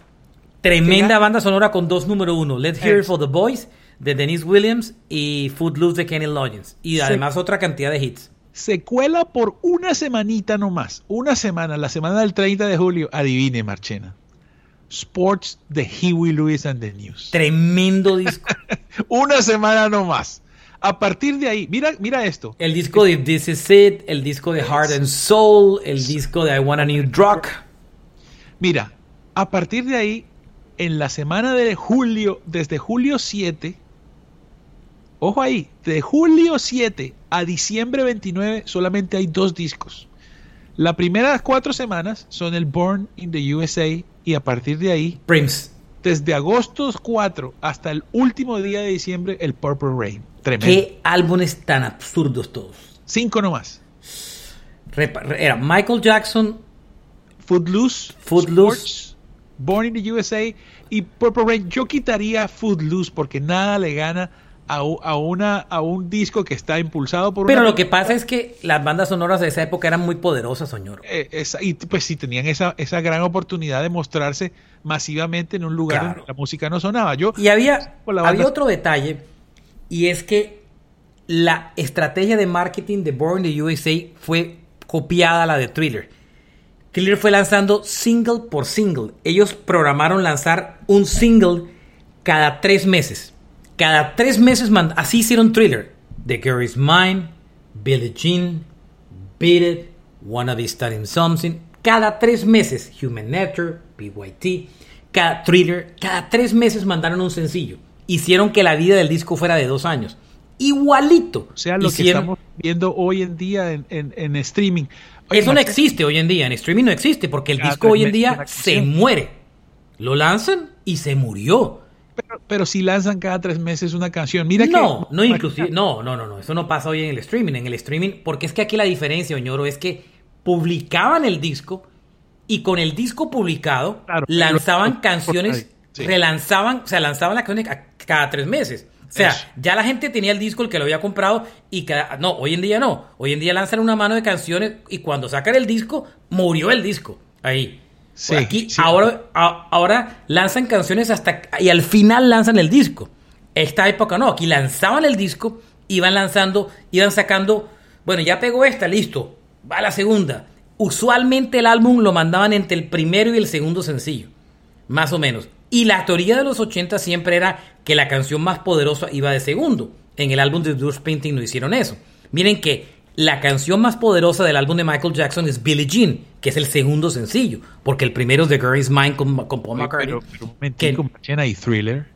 [SPEAKER 2] Tremenda banda sonora con dos número uno, Let's Hear It for the Boys de Denise Williams y Footloose de Kenny Loggins. Y además otra cantidad de hits.
[SPEAKER 3] se cuela por una semanita nomás, una semana, la semana del 30 de julio, adivine Marchena. Sports de Huey Lewis and the News.
[SPEAKER 2] Tremendo disco.
[SPEAKER 3] una semana nomás. A partir de ahí, mira, mira esto.
[SPEAKER 2] El disco de This Is It, el disco de Heart and Soul, el disco de I Want a New Drug.
[SPEAKER 3] Mira, a partir de ahí, en la semana de julio, desde julio 7, ojo ahí, de julio 7 a diciembre 29 solamente hay dos discos. La primera cuatro semanas son el Born in the USA y a partir de ahí,
[SPEAKER 2] Prince.
[SPEAKER 3] desde agosto 4 hasta el último día de diciembre, el Purple Rain. Tremendo.
[SPEAKER 2] Qué álbumes tan absurdos todos.
[SPEAKER 3] Cinco nomás.
[SPEAKER 2] Era Michael Jackson,
[SPEAKER 3] Footloose,
[SPEAKER 2] Footloose.
[SPEAKER 3] Sports, Born in the USA y Purple Rain. Yo quitaría Footloose porque nada le gana a, a una, a un disco que está impulsado por
[SPEAKER 2] pero
[SPEAKER 3] una-
[SPEAKER 2] lo que pasa es que las bandas sonoras de esa época eran muy poderosas, señor.
[SPEAKER 3] eh, esa- y pues sí tenían esa, esa gran oportunidad de mostrarse masivamente en un lugar
[SPEAKER 2] Claro.
[SPEAKER 3] donde la música no sonaba. Yo,
[SPEAKER 2] Y había,
[SPEAKER 3] banda-
[SPEAKER 2] había otro detalle, y es que la estrategia de marketing de Born in the USA fue copiada a la de Thriller. Thriller fue lanzando single por single. Ellos programaron lanzar un single cada tres meses. Cada tres meses, así hicieron Thriller. The Girl Is Mine, Billie Jean, Beat It, Wanna Be Starting Something. Cada tres meses, Human Nature, PYT, cada Thriller, cada tres meses mandaron un sencillo. Hicieron que la vida del disco fuera de dos años. Igualito.
[SPEAKER 3] o sea, lo que estamos viendo hoy en día en, en- en streaming. Oye,
[SPEAKER 2] Eso no existe hoy en día, en streaming no existe, porque el disco hoy en día se muere. Lo lanzan y se murió.
[SPEAKER 3] Pero, pero si lanzan cada tres meses una canción, mira
[SPEAKER 2] no,
[SPEAKER 3] que...
[SPEAKER 2] no inclusive, no, no, no, no, eso no pasa hoy en el streaming, en el streaming, porque es que aquí la diferencia, Oñoro, es que publicaban el disco y con el disco publicado
[SPEAKER 3] Claro,
[SPEAKER 2] lanzaban
[SPEAKER 3] pero-
[SPEAKER 2] canciones,
[SPEAKER 3] sí.
[SPEAKER 2] relanzaban, o sea, lanzaban las canciones cada tres meses. O sea,
[SPEAKER 3] Eso.
[SPEAKER 2] ya la gente tenía el disco el que lo había comprado y cada, no, hoy en día no. Hoy en día lanzan una mano de canciones y cuando sacan el disco, murió el disco. Ahí.
[SPEAKER 3] Sí,
[SPEAKER 2] Aquí,
[SPEAKER 3] sí.
[SPEAKER 2] ahora, a- ahora lanzan canciones hasta y al final lanzan el disco. Esta época no, aquí lanzaban el disco, iban lanzando, iban sacando, bueno, ya pegó esta, listo, va la segunda. Usualmente el álbum lo mandaban entre el primero y el segundo sencillo, más o menos. Y la teoría de los 80 siempre era que la canción más poderosa iba de segundo. En el álbum de Bruce Painting no hicieron eso. Miren que la canción más poderosa del álbum de Michael Jackson es Billie Jean, que es el segundo sencillo, porque el primero es The Girl Is Mine con, con Paul McCartney.
[SPEAKER 3] pero, pero un momentico,
[SPEAKER 2] que
[SPEAKER 3] Marchena, y Thriller.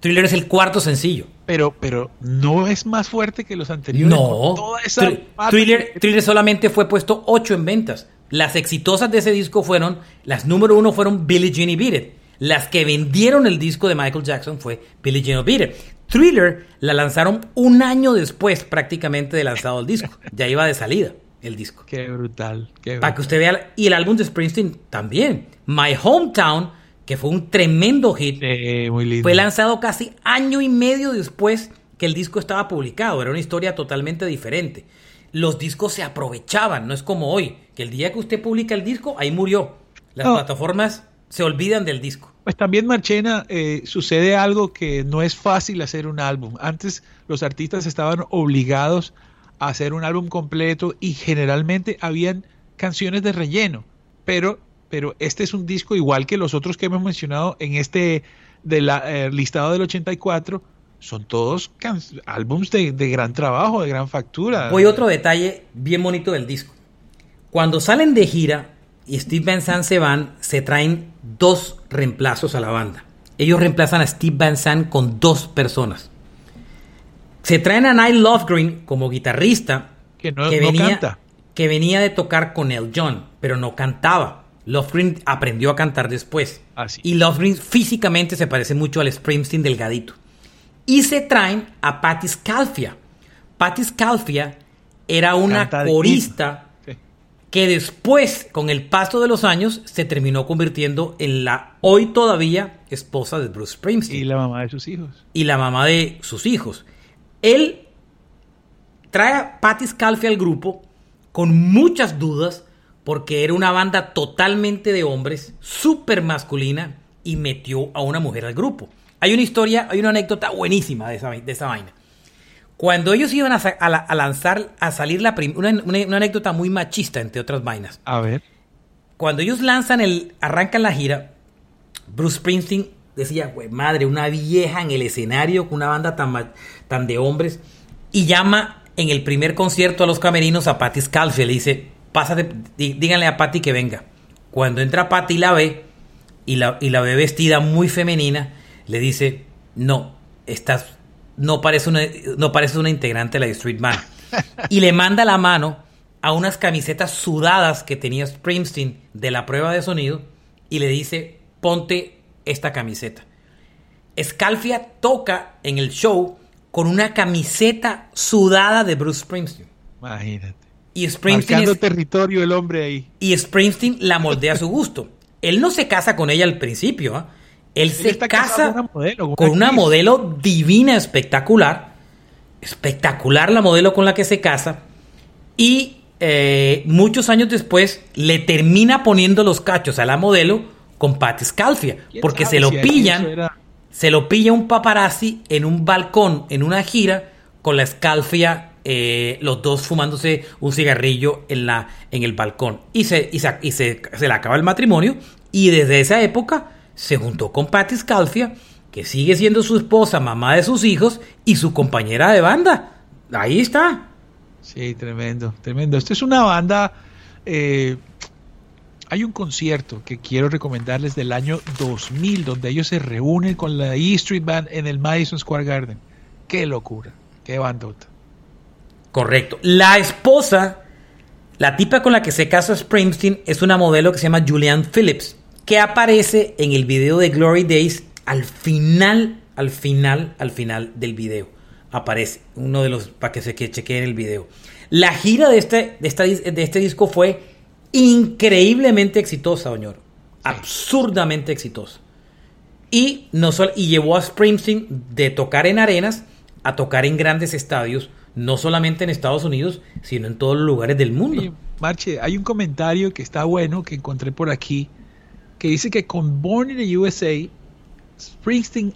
[SPEAKER 2] Thriller es el cuarto sencillo.
[SPEAKER 3] Pero, pero no es más fuerte que los anteriores.
[SPEAKER 2] No,
[SPEAKER 3] Toda esa
[SPEAKER 2] Thr-
[SPEAKER 3] pata
[SPEAKER 2] Thriller,
[SPEAKER 3] que-
[SPEAKER 2] Thriller solamente fue puesto 8 en ventas. Las exitosas de ese disco fueron, las número uno fueron Billie Jean y Beat It. Las que vendieron el disco de Michael Jackson fue Billie Jean Beat. Thriller la lanzaron un año después prácticamente de lanzado el disco. Ya iba de salida el disco.
[SPEAKER 3] Qué brutal. Qué
[SPEAKER 2] Para que
[SPEAKER 3] brutal.
[SPEAKER 2] usted vea. Y el álbum de Springsteen también. My Hometown, que fue un tremendo hit,
[SPEAKER 3] Eh, muy lindo.
[SPEAKER 2] fue lanzado casi año y medio después que el disco estaba publicado. Era una historia totalmente diferente. Los discos se aprovechaban, no es como hoy, que el día que usted publica el disco, ahí murió. Las plataformas se olvidan del disco.
[SPEAKER 3] Pues también, Marchena, eh, sucede algo que no es fácil hacer un álbum. Antes los artistas estaban obligados a hacer un álbum completo y generalmente habían canciones de relleno. Pero, pero este es un disco igual que los otros que hemos mencionado en este de la, eh, listado del 84. Son todos álbums de, de gran trabajo, de gran factura.
[SPEAKER 2] Voy otro detalle bien bonito del disco. Cuando salen de gira y Steve Van Zandt se van, se traen dos reemplazos a la banda. Ellos reemplazan a Steve Van Zandt con dos personas. Se traen a Nile Lovegreen como guitarrista
[SPEAKER 3] Que no- no
[SPEAKER 2] venía,
[SPEAKER 3] canta.
[SPEAKER 2] que venía de tocar con El John, pero no cantaba. Lovegreen aprendió a cantar después.
[SPEAKER 3] Así.
[SPEAKER 2] Y Lovegreen físicamente se parece mucho al Springsteen delgadito. Y se traen a Patti Scalfia. Patti Scalfia era una corista. Que después, con el paso de los años, se terminó convirtiendo en la hoy todavía esposa de Bruce Springsteen
[SPEAKER 3] Y la mamá de sus hijos.
[SPEAKER 2] y la mamá de sus hijos. Él trae a Patti Scalfi al grupo con muchas dudas porque era una banda totalmente de hombres, súper masculina y metió a una mujer al grupo. Hay una historia, hay una anécdota buenísima de esa, de esa vaina. Cuando ellos iban a, a la- a lanzar, a salir la prim- una, una- una anécdota muy machista, entre otras vainas.
[SPEAKER 3] A ver.
[SPEAKER 2] Cuando ellos lanzan el, arrancan la gira, Bruce Springsteen decía, güey, madre, una vieja en el escenario con una banda tan, tan de hombres, y llama en el primer concierto a los camerinos a Patti Scalfi, le dice, pásate, dí- díganle a Patti que venga. Cuando entra Patti y la ve, y la, y la ve vestida muy femenina, le dice, no, estás, no parece una, no pareces una integrante de la Street Band. y le manda la mano a unas camisetas sudadas que tenía Springsteen de la prueba de sonido y le dice, ponte esta camiseta. Scalfia toca en el show con una camiseta sudada de Bruce Springsteen.
[SPEAKER 3] Imagínate.
[SPEAKER 2] Y Springsteen,
[SPEAKER 3] Marcando
[SPEAKER 2] es-
[SPEAKER 3] territorio el hombre ahí.
[SPEAKER 2] y Springsteen la moldea a su gusto. Él no se casa con ella al principio. ¿ah? Él se casa
[SPEAKER 3] con una modelo, con una
[SPEAKER 2] divina, espectacular. Espectacular la modelo con la que se casa. Y eh, muchos años después le termina poniendo los cachos a la modelo con Patti Scalfia.
[SPEAKER 3] ¿Quién
[SPEAKER 2] Porque se lo
[SPEAKER 3] si
[SPEAKER 2] pillan.
[SPEAKER 3] era-
[SPEAKER 2] Se lo pilla un paparazzi en un balcón, en una gira, con la Scalfia, eh, los dos fumándose un cigarrillo en, la, en el balcón. Y, se, y, se, y se, se le acaba el matrimonio. Y desde esa época se juntó con Patti Scalfia, que sigue siendo su esposa, mamá de sus hijos y su compañera de banda. Ahí está.
[SPEAKER 3] Sí, tremendo, tremendo. Esto es una banda. eh, hay un concierto que quiero recomendarles del año 2000, donde ellos se reúnen con la E Street Band en el Madison Square Garden. Qué locura, qué bandota.
[SPEAKER 2] Correcto. La esposa, la tipa con la que se casa Springsteen, es una modelo que se llama Julianne Phillips, que aparece en el video de Glory Days al final, al final, al final del video. Aparece uno de los, para que se que chequeen el video. La gira de este, de, esta de este disco fue increíblemente exitosa, señor. Absurdamente exitosa. Y, no sol- y llevó a Springsteen de tocar en arenas a tocar en grandes estadios, no solamente en Estados Unidos, sino en todos los lugares del mundo.
[SPEAKER 3] Oye, Marche, hay un comentario que está bueno que encontré por aquí que dice que con Born in the USA, Springsteen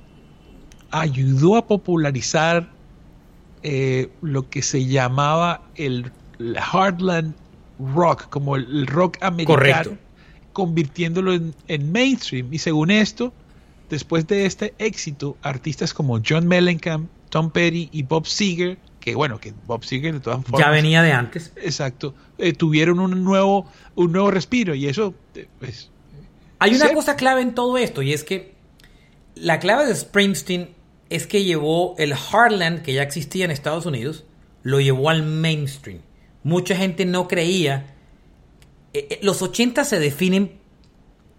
[SPEAKER 3] ayudó a popularizar eh, lo que se llamaba el, el Heartland Rock, como el, el rock americano,
[SPEAKER 2] Correcto.
[SPEAKER 3] convirtiéndolo en, en mainstream. Y según esto, después de este éxito, artistas como John Mellencamp, Tom Petty y Bob Seger, que bueno, que Bob Seger de todas formas
[SPEAKER 2] Ya venía de antes.
[SPEAKER 3] Exacto. Eh, tuvieron un nuevo, un nuevo respiro y eso, eh, pues,
[SPEAKER 2] Hay una
[SPEAKER 3] Sí.
[SPEAKER 2] cosa clave en todo esto y es que la clave de Springsteen es que llevó el Heartland que ya existía en Estados Unidos, lo llevó al mainstream. Mucha gente no creía. eh, eh, los 80 se definen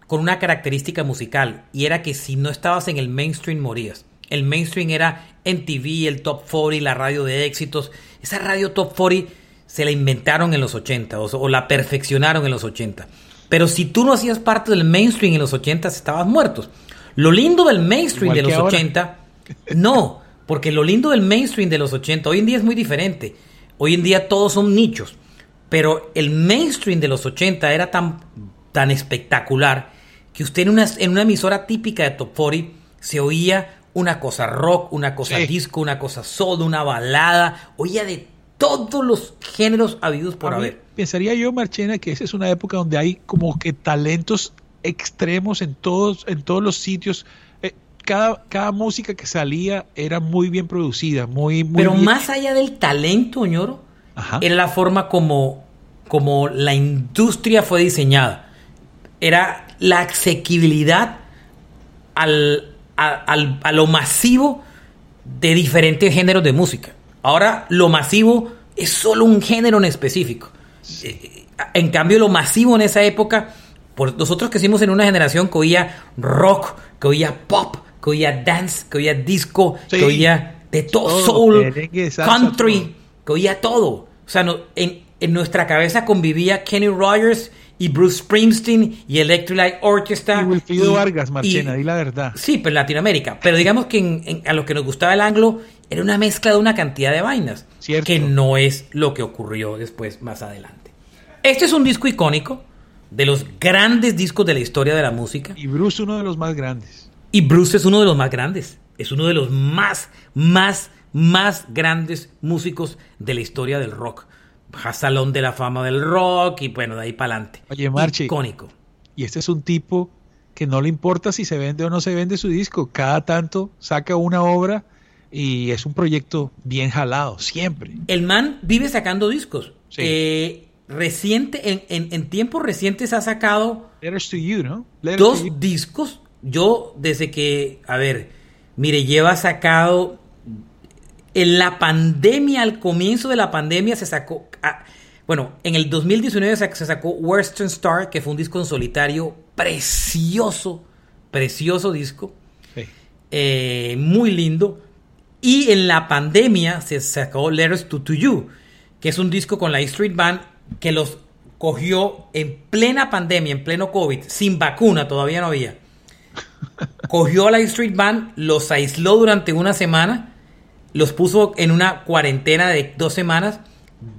[SPEAKER 2] con una característica musical y era que si no estabas en el mainstream morías. El mainstream era MTV, el Top 40, la radio de éxitos. Esa radio Top 40 se la inventaron en los 80 o, o la perfeccionaron en los 80. Pero si tú no hacías parte del mainstream en los 80 estabas muertos. Lo lindo del mainstream
[SPEAKER 3] Igual
[SPEAKER 2] de los
[SPEAKER 3] ahora.
[SPEAKER 2] 80 no, porque lo lindo del mainstream de los 80 hoy en día es muy diferente. Hoy en día todos son nichos. Pero el mainstream de los 80 era tan, tan espectacular que usted en una, en una emisora típica de Top 40 se oía una cosa rock, una cosa
[SPEAKER 3] Sí.
[SPEAKER 2] disco, una cosa soul, una balada. Oía de todos los géneros habidos por haber.
[SPEAKER 3] pensaría yo, Marchena, que esa es una época donde hay como que talentos extremos en todos, en todos los sitios. Eh, cada, cada música que salía era muy bien producida, muy, muy
[SPEAKER 2] Pero
[SPEAKER 3] bien-
[SPEAKER 2] más allá del talento, ñoro,
[SPEAKER 3] Ajá.
[SPEAKER 2] era la forma como, como la industria fue diseñada. Era la asequibilidad al, a, al- a lo masivo de diferentes géneros de música. Ahora lo masivo es solo un género en específico. Eh, En cambio, lo masivo en esa época, por nosotros que hicimos en una generación que oía rock, que oía pop, que oía dance, que oía disco,
[SPEAKER 3] Sí.
[SPEAKER 2] que oía de todo,
[SPEAKER 3] Todo,
[SPEAKER 2] soul,
[SPEAKER 3] salsa,
[SPEAKER 2] country,
[SPEAKER 3] todo.
[SPEAKER 2] que oía todo. O sea, no- en, en nuestra cabeza convivía Kenny Rogers y Bruce Springsteen y Electric Light Orchestra.
[SPEAKER 3] Y Wilfrido Vargas, Marchena,
[SPEAKER 2] y-
[SPEAKER 3] di la verdad.
[SPEAKER 2] Sí, pero en Latinoamérica. Pero digamos que en- en- a lo que nos gustaba el anglo era una mezcla de una cantidad de vainas.
[SPEAKER 3] Cierto.
[SPEAKER 2] Que no es lo que ocurrió después, más adelante. Este es un disco icónico de los grandes discos de la historia de la música.
[SPEAKER 3] Y Bruce, uno de los más grandes.
[SPEAKER 2] Y Bruce es uno de los más grandes. Es uno de los más, más, más grandes músicos de la historia del rock. Salón de la fama del rock y bueno, de ahí para adelante.
[SPEAKER 3] Oye, Marchi.
[SPEAKER 2] Icónico.
[SPEAKER 3] Y este es un tipo que no le importa si se vende o no se vende su disco. Cada tanto saca una obra y es un proyecto bien jalado, siempre.
[SPEAKER 2] El man vive sacando discos. Eh, reciente, en, en, tiempos recientes ha sacado
[SPEAKER 3] Letters to You, ¿no?
[SPEAKER 2] dos discos. Yo, desde que, a ver, mire, lleva sacado en la pandemia, al comienzo de la pandemia, se sacó. Ah, bueno, en el 2019 se sacó Western Star, que fue un disco en solitario precioso, precioso disco. Eh, muy lindo. Y en la pandemia se sacó Letters to, to You, que es un disco con la E Street Band que los cogió en plena pandemia, en pleno COVID, sin vacuna, todavía no había. Cogió a la E Street Band, los aisló durante una semana los puso en una cuarentena de dos semanas.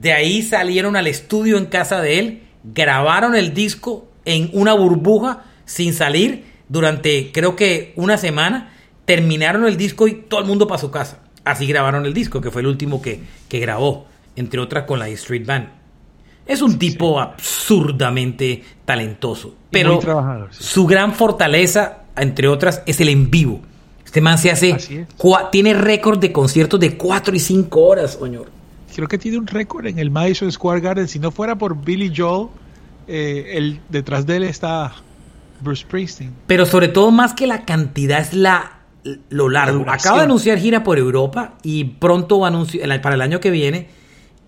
[SPEAKER 2] De ahí salieron al estudio en casa de él, grabaron el disco en una burbuja sin salir durante creo que una semana. Terminaron el disco y todo el mundo para su casa. Así grabaron el disco, que fue el último que, que grabó, entre otras con la Street Band. Es un tipo absurdamente talentoso, pero su gran fortaleza, entre otras, es el en vivo. Este man se hace. Tiene récord de conciertos de 4 y 5 horas, señor.
[SPEAKER 3] Creo que tiene un récord en el Madison Square Garden. Si no fuera por Billy Joel, eh, el, detrás de él está Bruce Springsteen.
[SPEAKER 2] Pero sobre todo, más que la cantidad, es la lo largo. Acaba de anunciar gira por Europa y pronto va a anunciar para el año que viene.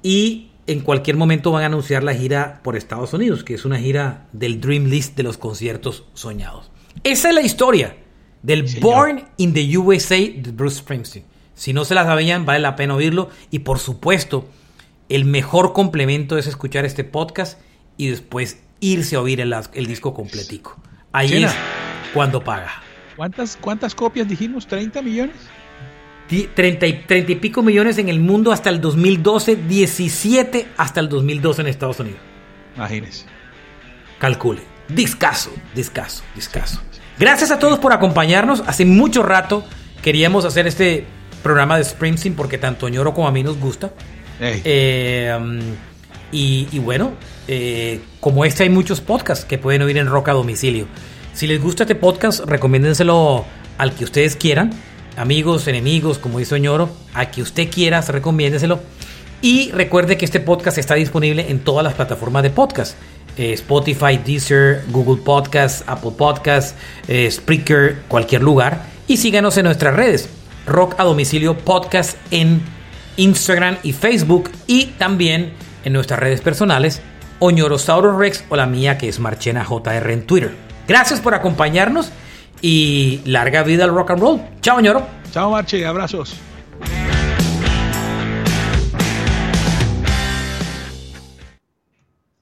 [SPEAKER 2] Y en cualquier momento van a anunciar la gira por Estados Unidos, que es una gira del Dream List de los conciertos soñados. Esa es la historia del Born in the USA de Bruce Springsteen. Si no se la sabían, vale la pena oírlo. Y por supuesto, el mejor complemento es escuchar este podcast y después irse a oír el, disco completico. Ahí es cuando paga.
[SPEAKER 3] ¿Cuántas, ¿Cuántas copias dijimos? ¿30 millones?
[SPEAKER 2] 30 y, 30 y pico millones en el mundo hasta el 2012, 17 hasta el 2012 en Estados Unidos.
[SPEAKER 3] Imagínese.
[SPEAKER 2] Calcule. Discaso, discaso, discaso. Gracias a todos por acompañarnos. Hace mucho rato queríamos hacer este programa de Springsteen porque tanto Ñoro como a mí nos gusta. Eh, um, y, bueno, eh, como este hay muchos podcasts que pueden oír en Roca a domicilio. Si les gusta este podcast, recomiéndenselo al que ustedes quieran. Amigos, enemigos, como dice Ñoro, a que usted quiera, recomiéndenselo. Y recuerde que este podcast está disponible en todas las plataformas de podcast. Eh, Spotify, Deezer, Google Podcasts, Apple Podcasts, eh, Spreaker, cualquier lugar. Y síganos en nuestras redes. Rock a domicilio podcast en Instagram y Facebook y también en nuestras redes personales Oñorosaurus Rex o la mía que es Marchena JR en Twitter. Gracias por acompañarnos y larga vida al rock and roll. Chao, Oñoro.
[SPEAKER 3] Chao, Marche. Abrazos.